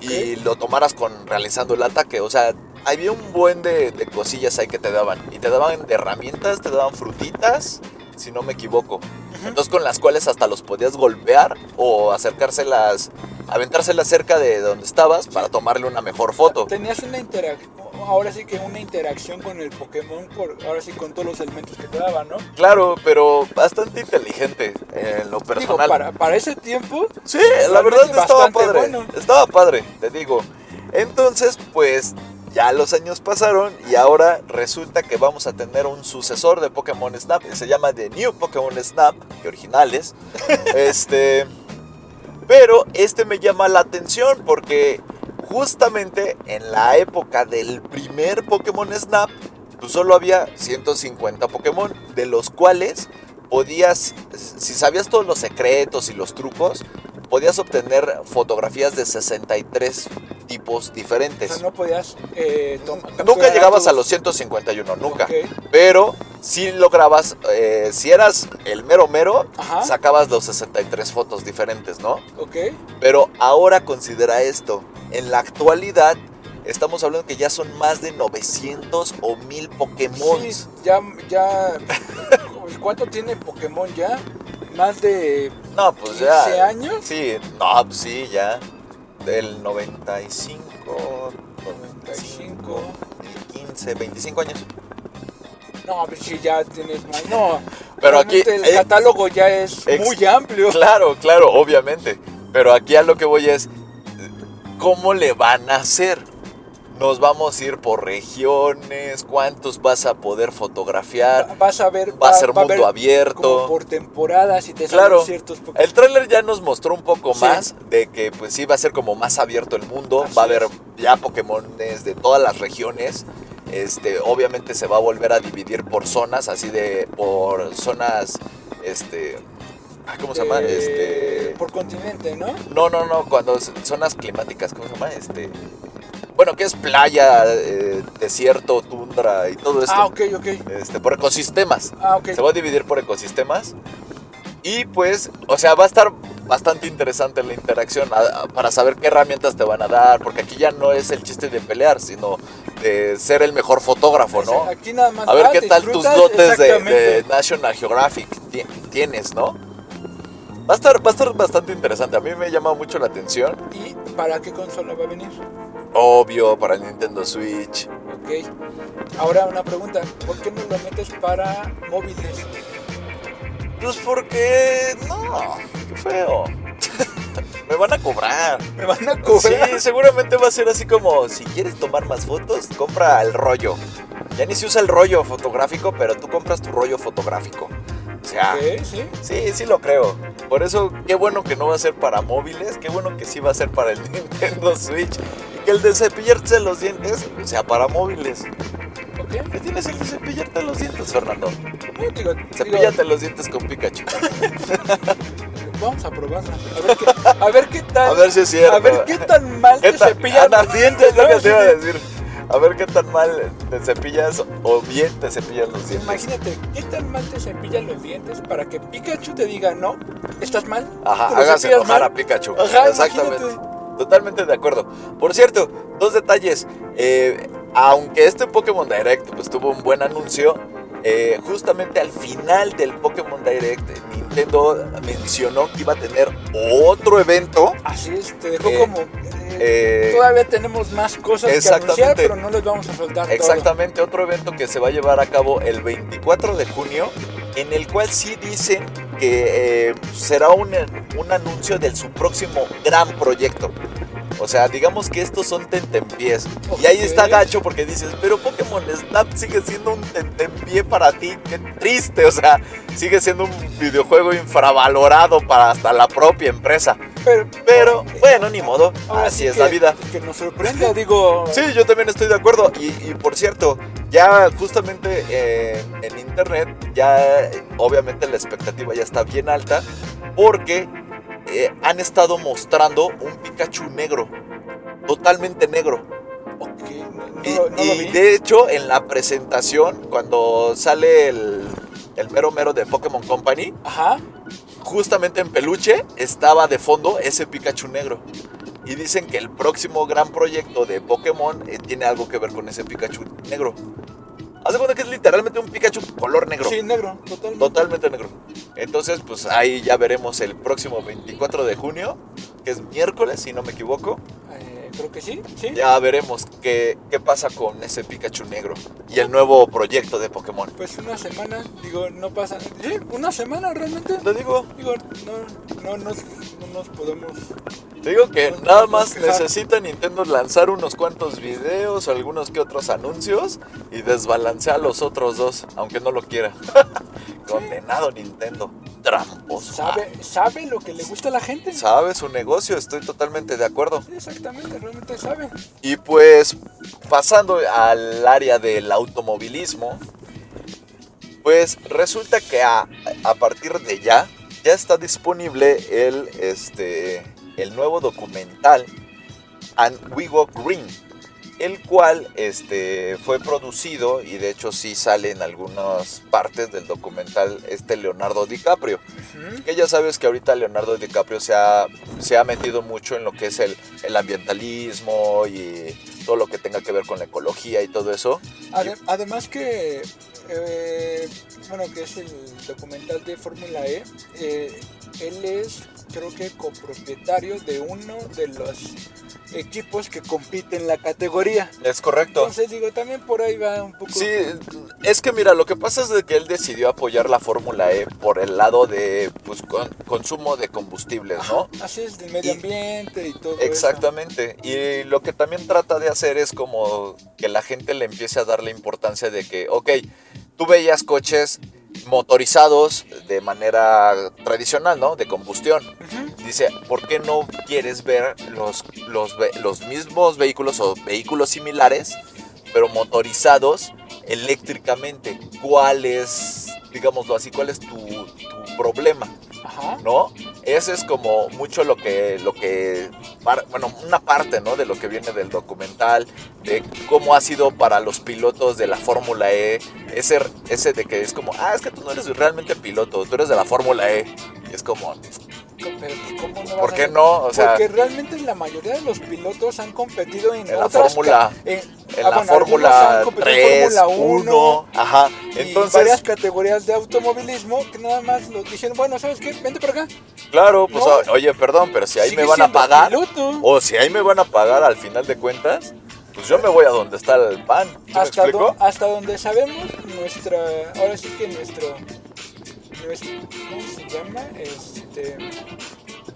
y lo tomaras con realizando el ataque, o sea, había un buen de, de cosillas ahí que te daban y te daban de herramientas, te daban frutitas si no me equivoco. Entonces con las cuales hasta los podías golpear o acercárselas, aventárselas cerca de donde estabas para tomarle una mejor foto. Tenías una interacción, ahora sí que una interacción con el Pokémon, por, ahora sí con todos los elementos que te daban, ¿no? Claro, pero bastante inteligente en lo Digo, personal. para, para ese tiempo, Sí, la verdad estaba padre. bueno. Estaba padre, te digo. Entonces, pues ya los años pasaron y ahora resulta que vamos a tener un sucesor de Pokémon Snap. que Se llama The New Pokémon Snap, que originales. este. Pero este me llama la atención porque justamente en la época del primer Pokémon Snap, pues solo había 150 Pokémon, de los cuales podías, si sabías todos los secretos y los trucos, podías obtener fotografías de 63 tipos o diferentes. sea, no podías eh, Nunca llegabas a los 151, nunca. Pero si lograbas, eh, si eras el mero mero, Ajá. sacabas los 63 fotos diferentes, ¿no? Ok. Pero ahora considera esto. En la actualidad, estamos hablando que ya son más de 900 o 1000 Pokémon. Sí, ya, ya. ¿Cuánto tiene Pokémon ya? Más de No, pues 15 ya. años. Sí, no, pues sí, ya. Del 95, 95, 15, 25 años. No, pues sí, ya tienes más. No, Pero aquí, el eh, catálogo ya es ex- muy amplio. Claro, claro, obviamente. Pero aquí a lo que voy es, ¿cómo le van a hacer? Nos vamos a ir por regiones, cuántos vas a poder fotografiar, Va- Vas a ver. va a ser mundo Como abierto. por temporadas y te Claro. ciertos Pokémon. El tráiler ya nos mostró un poco Sí. más de que pues sí va a ser como más abierto el mundo, Así va a haber es. ya Pokémones de todas las regiones. Este, obviamente se va a volver a dividir por zonas, así de por zonas este ¿cómo se llama? Eh, Este Por continente, ¿no? No, no, no, cuando zonas climáticas, ¿cómo se llama? Este bueno, que es playa, eh, desierto, tundra y todo esto. Ah, ok, ok. Este, por ecosistemas. Ah, ok. Se va a dividir por ecosistemas. Y pues, o sea, va a estar bastante interesante la interacción a- a- para saber qué herramientas te van a dar, porque aquí ya no es el chiste de pelear, sino de ser el mejor fotógrafo, ¿no? Aquí nada más. A ver vas, qué tal tus dotes de, National Geographic ti- tienes, ¿no? Va a, estar, va a estar bastante interesante, a mí me llama mucho la atención. ¿Y para qué consola va a venir? Obvio, para el Nintendo Switch. Ok. Ahora una pregunta. ¿Por qué no lo metes para móviles? Pues porque... No, qué feo. me van a cobrar. Me van a cobrar. Sí, seguramente va a ser así como, si quieres tomar más fotos, compra el rollo. Ya ni se usa el rollo fotográfico, pero tú compras tu rollo fotográfico. O sea, sí. sí, sí lo creo. Por eso, qué bueno que no va a ser para móviles, qué bueno que sí va a ser para el Nintendo Switch. Y que el de cepillarse los dientes sea para móviles. ¿Qué tienes el de cepillarte los dientes, Fernando? No, digo, digo, Cepíllate los dientes con Pikachu. vamos a probarla. A ver qué, a ver qué tal. A ver si es cierto. A ver qué tan mal ¿Qué te cepillan Anda, los dientes. Es lo que te iba a decir. A ver qué tan mal te cepillas o bien te cepillas los dientes. Imagínate, ¿qué tan mal te cepillan los dientes para que Pikachu te diga, no, estás mal? Ajá, ¿Te lo hagas cepillas enojar mal? a Pikachu. Ajá, Exactamente. imagínate. Totalmente de acuerdo. Por cierto, dos detalles. Eh, aunque este Pokémon Direct pues, tuvo un buen anuncio, eh, justamente al final del Pokémon Direct, Nintendo mencionó que iba a tener otro evento. Así es, te dejó Eh, como. eh, eh, todavía tenemos más cosas que exactamente. anunciar, pero no les vamos a soltar todo. Exactamente, otro evento que se va a llevar a cabo el 24 de junio, en el cual sí dicen que será un, un anuncio de su próximo gran proyecto. O sea, digamos que estos son tentempiés. Y ahí está gacho porque dices, pero Pokémon Snap sigue siendo un tentempié para ti. Qué triste, o sea, sigue siendo un videojuego infravalorado para hasta la propia empresa. Pero, Pero, bueno, ni modo, ahora así sí es que- la vida. Que nos sorprenda, digo. Sí, yo también estoy de acuerdo. Y, y por cierto, ya justamente eh, en internet, ya obviamente la expectativa ya está bien alta porque eh, han estado mostrando un Pikachu negro, totalmente negro. Ok, no, no Y, no de hecho, en la presentación, cuando sale el, el mero mero de Pokémon Company, Ajá. justamente en peluche estaba de fondo ese Pikachu negro. Y dicen que el próximo gran proyecto de Pokémon eh, tiene algo que ver con ese Pikachu negro. Haz de cuenta que es literalmente un Pikachu color negro. Sí, negro, totalmente. Totalmente negro. Entonces, pues ahí ya veremos el próximo 24 de junio, que es miércoles, si no me equivoco. Creo que sí, sí. Ya veremos qué, qué pasa con ese Pikachu negro y el nuevo proyecto de Pokémon. Pues una semana, digo, no pasa. Sí, una semana realmente. Te digo, Digo, no, no, nos, no nos podemos. te digo que No, nada más necesita Nintendo lanzar unos cuantos videos, algunos que otros anuncios y desbalancear los otros dos, aunque no lo quiera. Condenado Nintendo, tramposo. Sabe, sabe lo que le gusta a la gente. Sabe su negocio, estoy totalmente de acuerdo. Sí, exactamente, realmente sabe. Y pues pasando al área del automovilismo, pues resulta que a, a partir de ya ya está disponible el, este, el nuevo documental And We Go Green, el cual este, fue producido y de hecho sí sale en algunas partes del documental este Leonardo DiCaprio. Ujú. Que ya sabes que ahorita Leonardo DiCaprio se ha, se ha metido mucho en lo que es el, el ambientalismo y todo lo que tenga que ver con la ecología y todo eso. Ade- además que, eh, bueno, que es el documental de Fórmula E, eh, él es, creo que, copropietario de uno de los equipos que compiten en la categoría. Es correcto. Entonces, digo, también por ahí va un poco... Sí, es que mira, lo que pasa es de que él decidió apoyar la Fórmula E por el lado de pues, con- consumo de combustibles, ¿no? Así es, del medio Y- ambiente y todo Exactamente. Y lo que también trata de hacer es como que la gente le empiece a dar la importancia de que, ok, tú veías coches motorizados de manera tradicional, ¿no? De combustión. Dice, ¿por qué no quieres ver los, los, los mismos vehículos o vehículos similares, pero motorizados eléctricamente? ¿Cuál es, digámoslo así, cuál es tu, tu problema? Ajá. ¿no? Ese es como mucho lo que, lo que, bueno, una parte, ¿no? De lo que viene del documental, de cómo ha sido para los pilotos de la Fórmula E, ese, ese de que es como, ah, es que tú no eres realmente piloto, tú eres de la Fórmula E, y es como, Pero, pues, ¿cómo no vas ¿por qué no? O sea, Porque realmente la mayoría de los pilotos han competido en, En la otras Fórmula- ca- en, en ah, la bueno, Fórmula han competido en 3, Fórmula 1, ajá, y varias entonces, categorías de automovilismo que nada más lo dijeron, bueno, ¿sabes qué? Vente por acá. claro, pues, No. oye, perdón, pero si ahí me van a pagar, piloto. o si ahí me van a pagar al final de cuentas, pues yo me voy a donde está el pan, ¿sí me hasta, explico? do- hasta donde sabemos, nuestra, ahora sí que nuestro ¿cómo se llama? Este,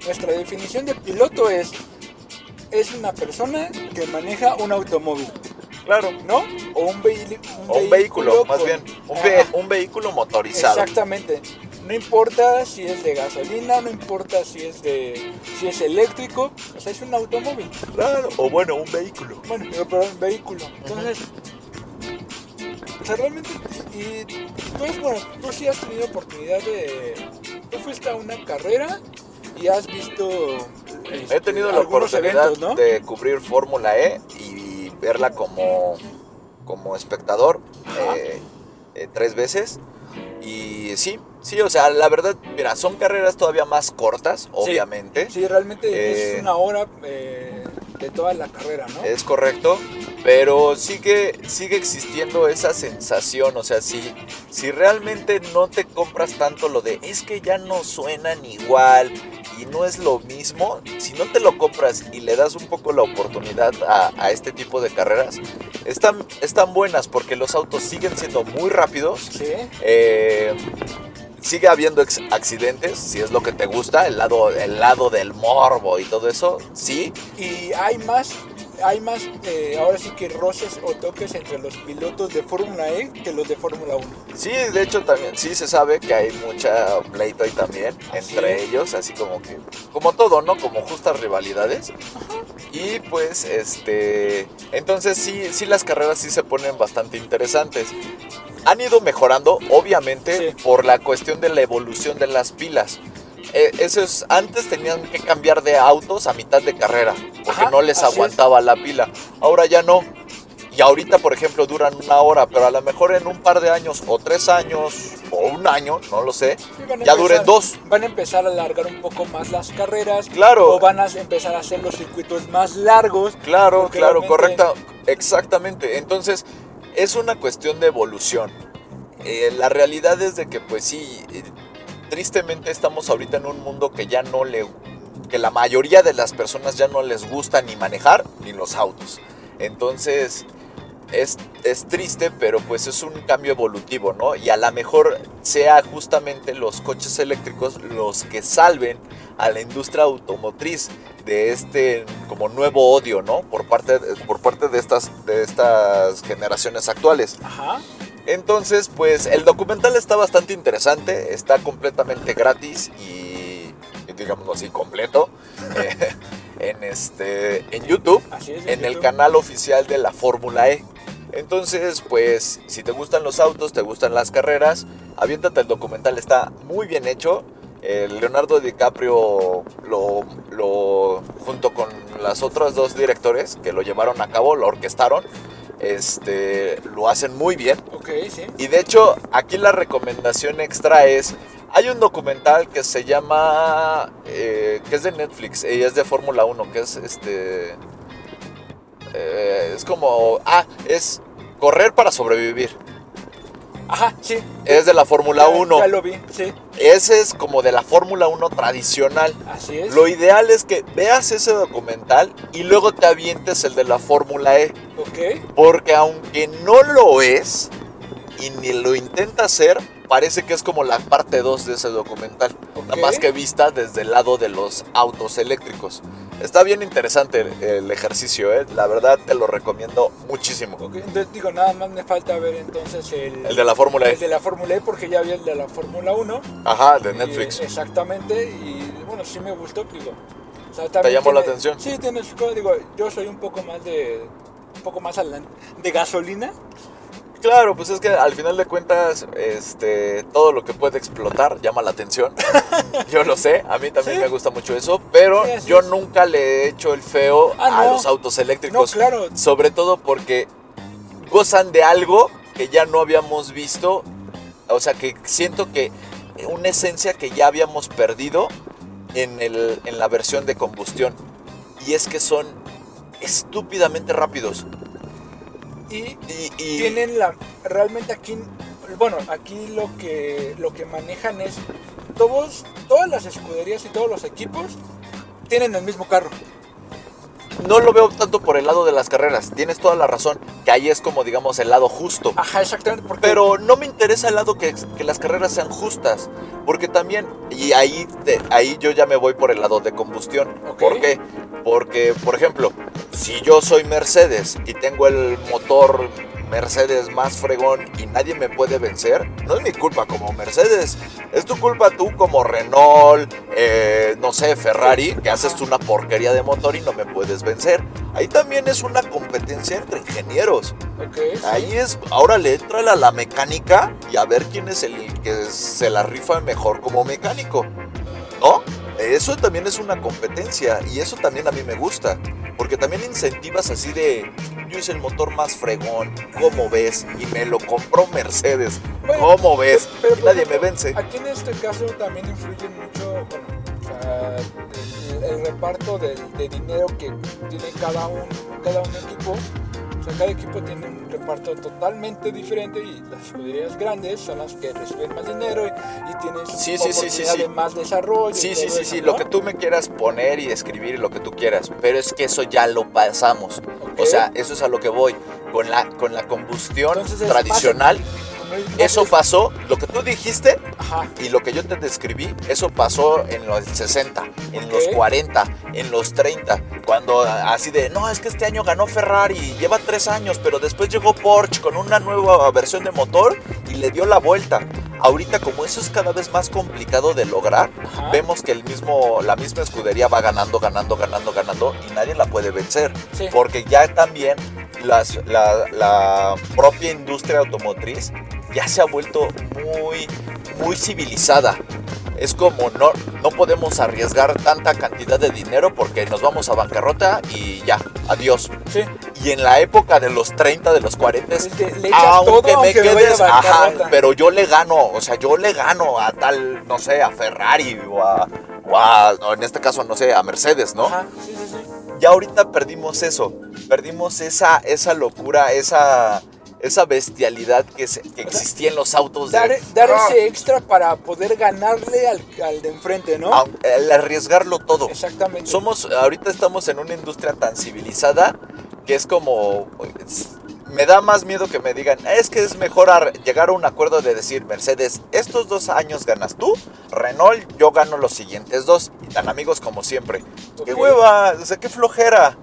nuestra definición de piloto es, es una persona que maneja un automóvil, Claro. ¿no? O un, vehi- O un vehículo, más con- bien. Un, ve- un vehículo motorizado. Exactamente. No importa si es de gasolina, no importa si es de si es eléctrico, o sea, es un automóvil. Claro. O bueno, un vehículo. Bueno, pero, pero un vehículo. Entonces, sea, realmente, y tú, bueno, tú sí has tenido oportunidad de, tú fuiste a una carrera y has visto He este, tenido la oportunidad eventos, ¿no? de cubrir Fórmula E y verla como, como espectador eh, eh, tres veces. Y sí, sí, o sea, la verdad, mira, son carreras todavía más cortas, obviamente. Sí, realmente Eh, es una hora eh, de toda la carrera, ¿no? Es correcto, pero sigue, sigue existiendo esa sensación, o sea, si, si realmente no te compras tanto lo de es que ya no suenan igual y no es lo mismo, si no te lo compras y le das un poco la oportunidad a, a este tipo de carreras, están, están buenas porque los autos siguen siendo muy rápidos, Sí. eh, sigue habiendo accidentes, si es lo que te gusta, el lado, el lado del morbo y todo eso, sí, Y hay más, hay más, eh, ahora sí que roces o toques entre los pilotos de Fórmula E que los de Fórmula 1. Sí, de hecho también sí se sabe que hay mucha pleito ahí también Así entre es. ellos, así como que como todo, ¿no? Como justas rivalidades. Y pues este, entonces sí sí las carreras sí se ponen bastante interesantes. Han ido mejorando, obviamente, Sí. por la cuestión de la evolución de las pilas. Eh, eso es, antes tenían que cambiar de autos a mitad de carrera, porque Ajá, no les es. aguantaba la pila. Ahora ya no. Y ahorita, por ejemplo, duran una hora, pero a lo mejor en un par de años, o tres años, o un año, no lo sé, Sí, ya empezar- duren dos. Van a empezar a alargar un poco más las carreras. Claro. O van a empezar a hacer los circuitos más largos. Claro, claro, realmente- correcta, exactamente. Entonces, es una cuestión de evolución. Eh, la realidad es de que, pues sí, eh, tristemente estamos ahorita en un mundo que ya no le. que la mayoría de las personas ya no les gusta ni manejar ni los autos. Entonces, es, es triste, pero pues es un cambio evolutivo, ¿no? Y a lo mejor sea justamente los coches eléctricos los que salven a la industria automotriz de este como nuevo odio, ¿no? Por parte, por parte de, estas, de estas generaciones actuales. Ajá. Entonces, pues el documental está bastante interesante, está completamente gratis y, y digámoslo así, completo. en, este, en YouTube, Así es. en el YouTube. canal oficial de la Fórmula E. Entonces, pues, si te gustan los autos, te gustan las carreras, aviéntate el documental, está muy bien hecho. Eh, Leonardo DiCaprio lo, lo- junto con las otras dos directores que lo llevaron a cabo, lo orquestaron, este, lo hacen muy bien. Ok, sí. Y de hecho, aquí la recomendación extra es, hay un documental que se llama, eh, que es de Netflix, y es de Fórmula 1, que es este, eh, es como, ah, es correr para sobrevivir. Ajá, sí. Es de la Fórmula Ya- 1. Ya lo vi, sí. Ese es como de la Fórmula 1 tradicional. Así es. Lo ideal es que veas ese documental y luego te avientes el de la Fórmula E. Ok. Porque aunque no lo es y ni lo intenta hacer, parece que es como la parte 2 de ese documental. Nada Ok. más que vista desde el lado de los autos eléctricos. Está bien interesante el, el ejercicio, ¿eh? la verdad te lo recomiendo muchísimo. Ok, entonces digo, nada más me falta ver entonces el, El de la Fórmula el E. de la Fórmula E porque ya vi el de la Fórmula 1. Ajá, de y, Netflix. exactamente, y bueno, sí me gustó, digo. o sea, ¿Te llamó la tiene- atención? Sí, tiene su cosa, digo, yo soy un poco más de un poco más de gasolina. Claro, pues es que al final de cuentas, este, todo lo que puede explotar llama la atención. yo lo sé, a mí también Sí. me gusta mucho eso, pero Sí, yo es. nunca le he hecho el feo Ah, a no. los autos No, eléctricos. claro, Sobre todo porque gozan de algo que ya no habíamos visto. O sea, que siento que una esencia que ya habíamos perdido en, el, en la versión de combustión. Y es que son estúpidamente rápidos. Y Y, y- tienen la realmente aquí bueno aquí lo que lo que manejan es todos todas las escuderías y todos los equipos tienen el mismo carro no lo veo tanto por el lado de las carreras. Tienes toda la razón. Que ahí es como, digamos, el lado justo. ajá exactamente porque Pero no me interesa el lado que, que las carreras sean justas. Porque también, y ahí, te- ahí yo ya me voy por el lado de combustión. Ok. ¿Por qué? Porque, por ejemplo, si yo soy Mercedes y tengo el motor Mercedes más fregón y nadie me puede vencer, no es mi culpa como Mercedes. Es tu culpa tú como Renault, eh, no sé, Ferrari, que haces una porquería de motor y no me puedes vencer. Ahí también es una competencia entre ingenieros. ok, sí. Ahí es, ahora le entra a la mecánica y a ver quién es el que se la rifa mejor como mecánico. ¿No? Eso también es una competencia y eso también a mí me gusta. Porque también incentivas así de, yo hice el motor más fregón, ¿cómo ves? Y me lo compró Mercedes, Bueno, ¿cómo ves? pero, y nadie me vence. aquí en este caso también influye mucho bueno, el reparto del- de, dinero que tiene cada un cada un equipo o sea, cada equipo tiene un reparto totalmente diferente y las escuderías grandes son las que reciben más dinero y, y tienen Sí, oportunidad sí. de más desarrollo. Sí, sí, sí, eso, sí, ¿no? lo que tú me quieras poner y escribir, lo que tú quieras, pero es que eso ya lo pasamos. O sea, eso es a lo que voy. Con la, con la combustión Entonces tradicional, eso es- pasó, lo que tú dijiste Ajá. y lo que yo te describí, eso pasó en los 60, en los 40, en los 30, cuando así de, no, es que este año ganó Ferrari, lleva tres años, pero después llegó Porsche con una nueva versión de motor y le dio la vuelta. Ahorita como eso es cada vez más complicado de lograr, Ajá. vemos que el mismo, la misma escudería va ganando, ganando, ganando, ganando y nadie la puede vencer. Sí. Porque ya también las, la, la propia industria automotriz ya se ha vuelto muy, muy civilizada. Es como no, no podemos arriesgar tanta cantidad de dinero porque nos vamos a bancarrota y ya, adiós. Sí. Y en la época de los 30, de los 40, Es que le echas aunque todo, me aunque quedes, ajá, pero yo le gano, o sea, yo le gano a tal, no sé, a Ferrari o a, o a- o en este caso, no sé, a Mercedes, ¿no? Ajá. Sí, sí, sí. ya ahorita perdimos eso, perdimos esa, esa locura, esa, esa bestialidad que, se- que existía en los autos. de- Dar, dar ¡Ah! ese extra para poder ganarle al, al de enfrente, ¿no? El arriesgarlo todo. Exactamente. Somos, ahorita estamos en una industria tan civilizada que es como, es- me da más miedo que me digan, es que es mejor ar- llegar a un acuerdo de decir, Mercedes, estos dos años ganas tú, Renault, yo gano los siguientes dos, y tan amigos como siempre. ¡Qué Ok. hueva! O sea, qué flojera.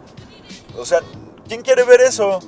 O sea, ¿quién quiere ver eso?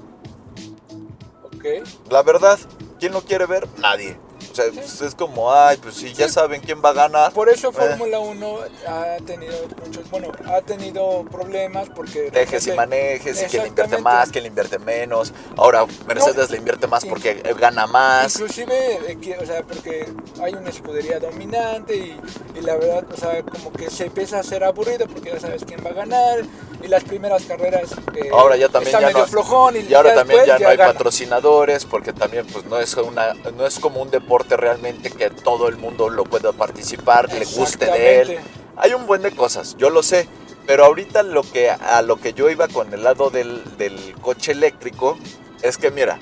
La verdad, ¿quién lo quiere ver? Nadie. Sea, pues, es como, ay, pues si ya saben quién va a ganar. Por eso Eh. Fórmula 1 ha tenido muchos, bueno, ha tenido problemas porque... Dejes y manejes, y que le invierte más, que le invierte menos. Ahora Mercedes le invierte más porque gana más. Inclusive, eh, o sea, porque hay una escudería dominante y, y la verdad, o sea, como que se empieza a hacer aburrido porque ya sabes quién va a ganar y las primeras carreras eh, Ahora ya también está ya medio no, flojón y, y ahora ya también ya no hay gana. patrocinadores porque también pues no es una no es como un deporte realmente que todo el mundo lo pueda participar, le guste de él. Hay un buen de cosas, yo lo sé, pero ahorita lo que a lo que yo iba con el lado del, del coche eléctrico es que mira,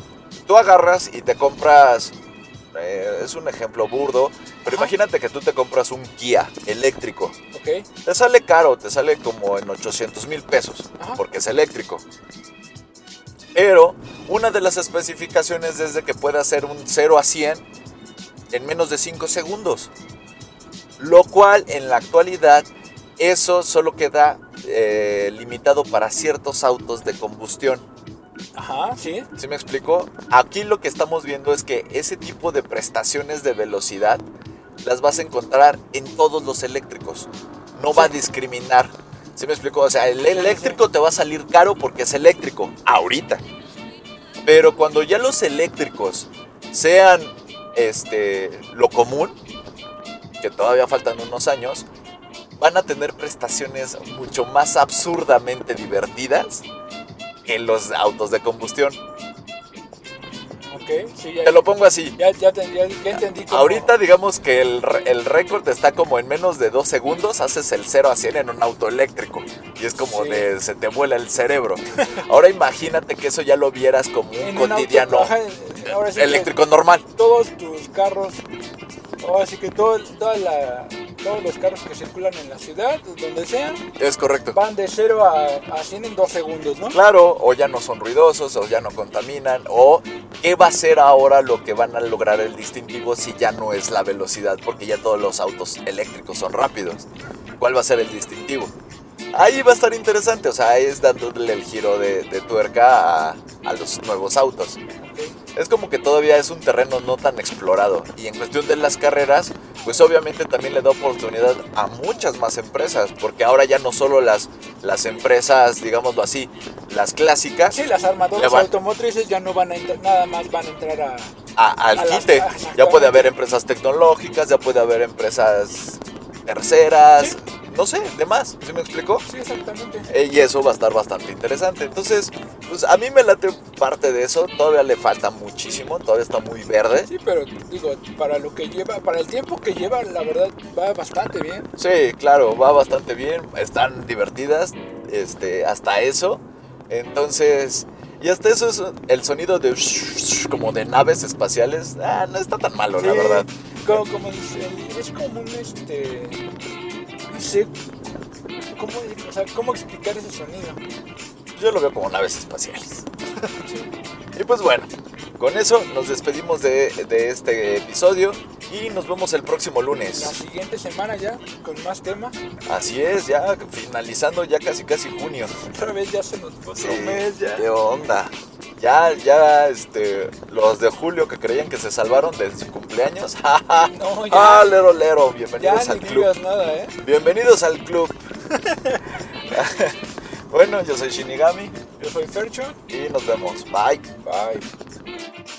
tú agarras y te compras eh, es un ejemplo burdo, pero Ajá. imagínate que tú te compras un Kia eléctrico. Te sale caro, te sale como en 800 mil pesos, Ajá. porque es eléctrico. Pero una de las especificaciones es de que puede hacer un 0 a 100 en menos de 5 segundos. Lo cual en la actualidad eso solo queda eh, limitado para ciertos autos de combustión. ajá, sí, ¿Sí me explico? Aquí lo que estamos viendo es que ese tipo de prestaciones de velocidad las vas a encontrar en todos los eléctricos. No va a discriminar. ¿Sí me explico? O sea, el eléctrico te va a salir caro porque es eléctrico, ahorita. Pero cuando ya los eléctricos sean este, lo común, que todavía faltan unos años, van a tener prestaciones mucho más absurdamente divertidas que los autos de combustión. ok, sí, ya, Te lo pongo así. ya, ya, te- ya- ya entendí cómo- Ahorita digamos que el, récord está como en menos de dos segundos, haces el 0 a 100 en un auto eléctrico. Y es como Sí. de se te vuela el cerebro. Ahora imagínate que eso ya lo vieras como un en un auto, cotidiano ahora sí eléctrico normal. todos tus carros, ahora sí que todo, toda la- todos los carros que circulan en la ciudad, donde sean, Es correcto. van de 0 a, a 100 en 2 segundos, ¿no? Claro, o ya no son ruidosos, o ya no contaminan, o qué va a ser ahora lo que van a lograr el distintivo si ya no es la velocidad, porque ya todos los autos eléctricos son rápidos. ¿Cuál va a ser el distintivo? Ahí va a estar interesante, o sea, ahí es dándole el giro de, de tuerca a, a los nuevos autos. Ok. Es como que todavía es un terreno no tan explorado. Y en cuestión de las carreras, pues obviamente también le da oportunidad a muchas más empresas. Porque ahora ya no solo las, las empresas, digámoslo así, las clásicas, Sí, las armadoras van- automotrices ya no van a entrar, nada más van a entrar a... a- al a quite. Ya puede haber empresas tecnológicas, ya puede haber empresas terceras, Sí. No sé, demás. ¿Sí me explico? Sí, exactamente. Eh, Y eso va a estar bastante interesante. Entonces, pues a mí me late parte de eso. Todavía le falta muchísimo, todavía está muy verde. Sí, pero digo, para lo que lleva, para el tiempo que lleva, la verdad va bastante bien. Sí, claro, va bastante bien, están divertidas, este, hasta eso. Entonces, y hasta eso es el sonido de como de naves espaciales, ah, no está tan malo, la verdad. Como, como dice, es como un este. Sé. ¿Cómo, o sea, ¿Cómo explicar ese sonido? Yo lo veo como naves espaciales. Y pues bueno, con eso nos despedimos de, de este episodio y nos vemos el próximo La lunes. siguiente semana ya, con más temas. Así es, ya finalizando ya casi casi junio. Otra vez ya se nos mes ya. ¿Qué onda? Ya, ya, este, los de Julio que creían que se salvaron de su cumpleaños. No, ya. ah, lero, lero, Ya bienvenidos ni al club. digas nada, ¿eh? Bienvenidos al club. Bueno, yo soy Shinigami. Yo soy Fercho. Y nos vemos. Bye. Bye.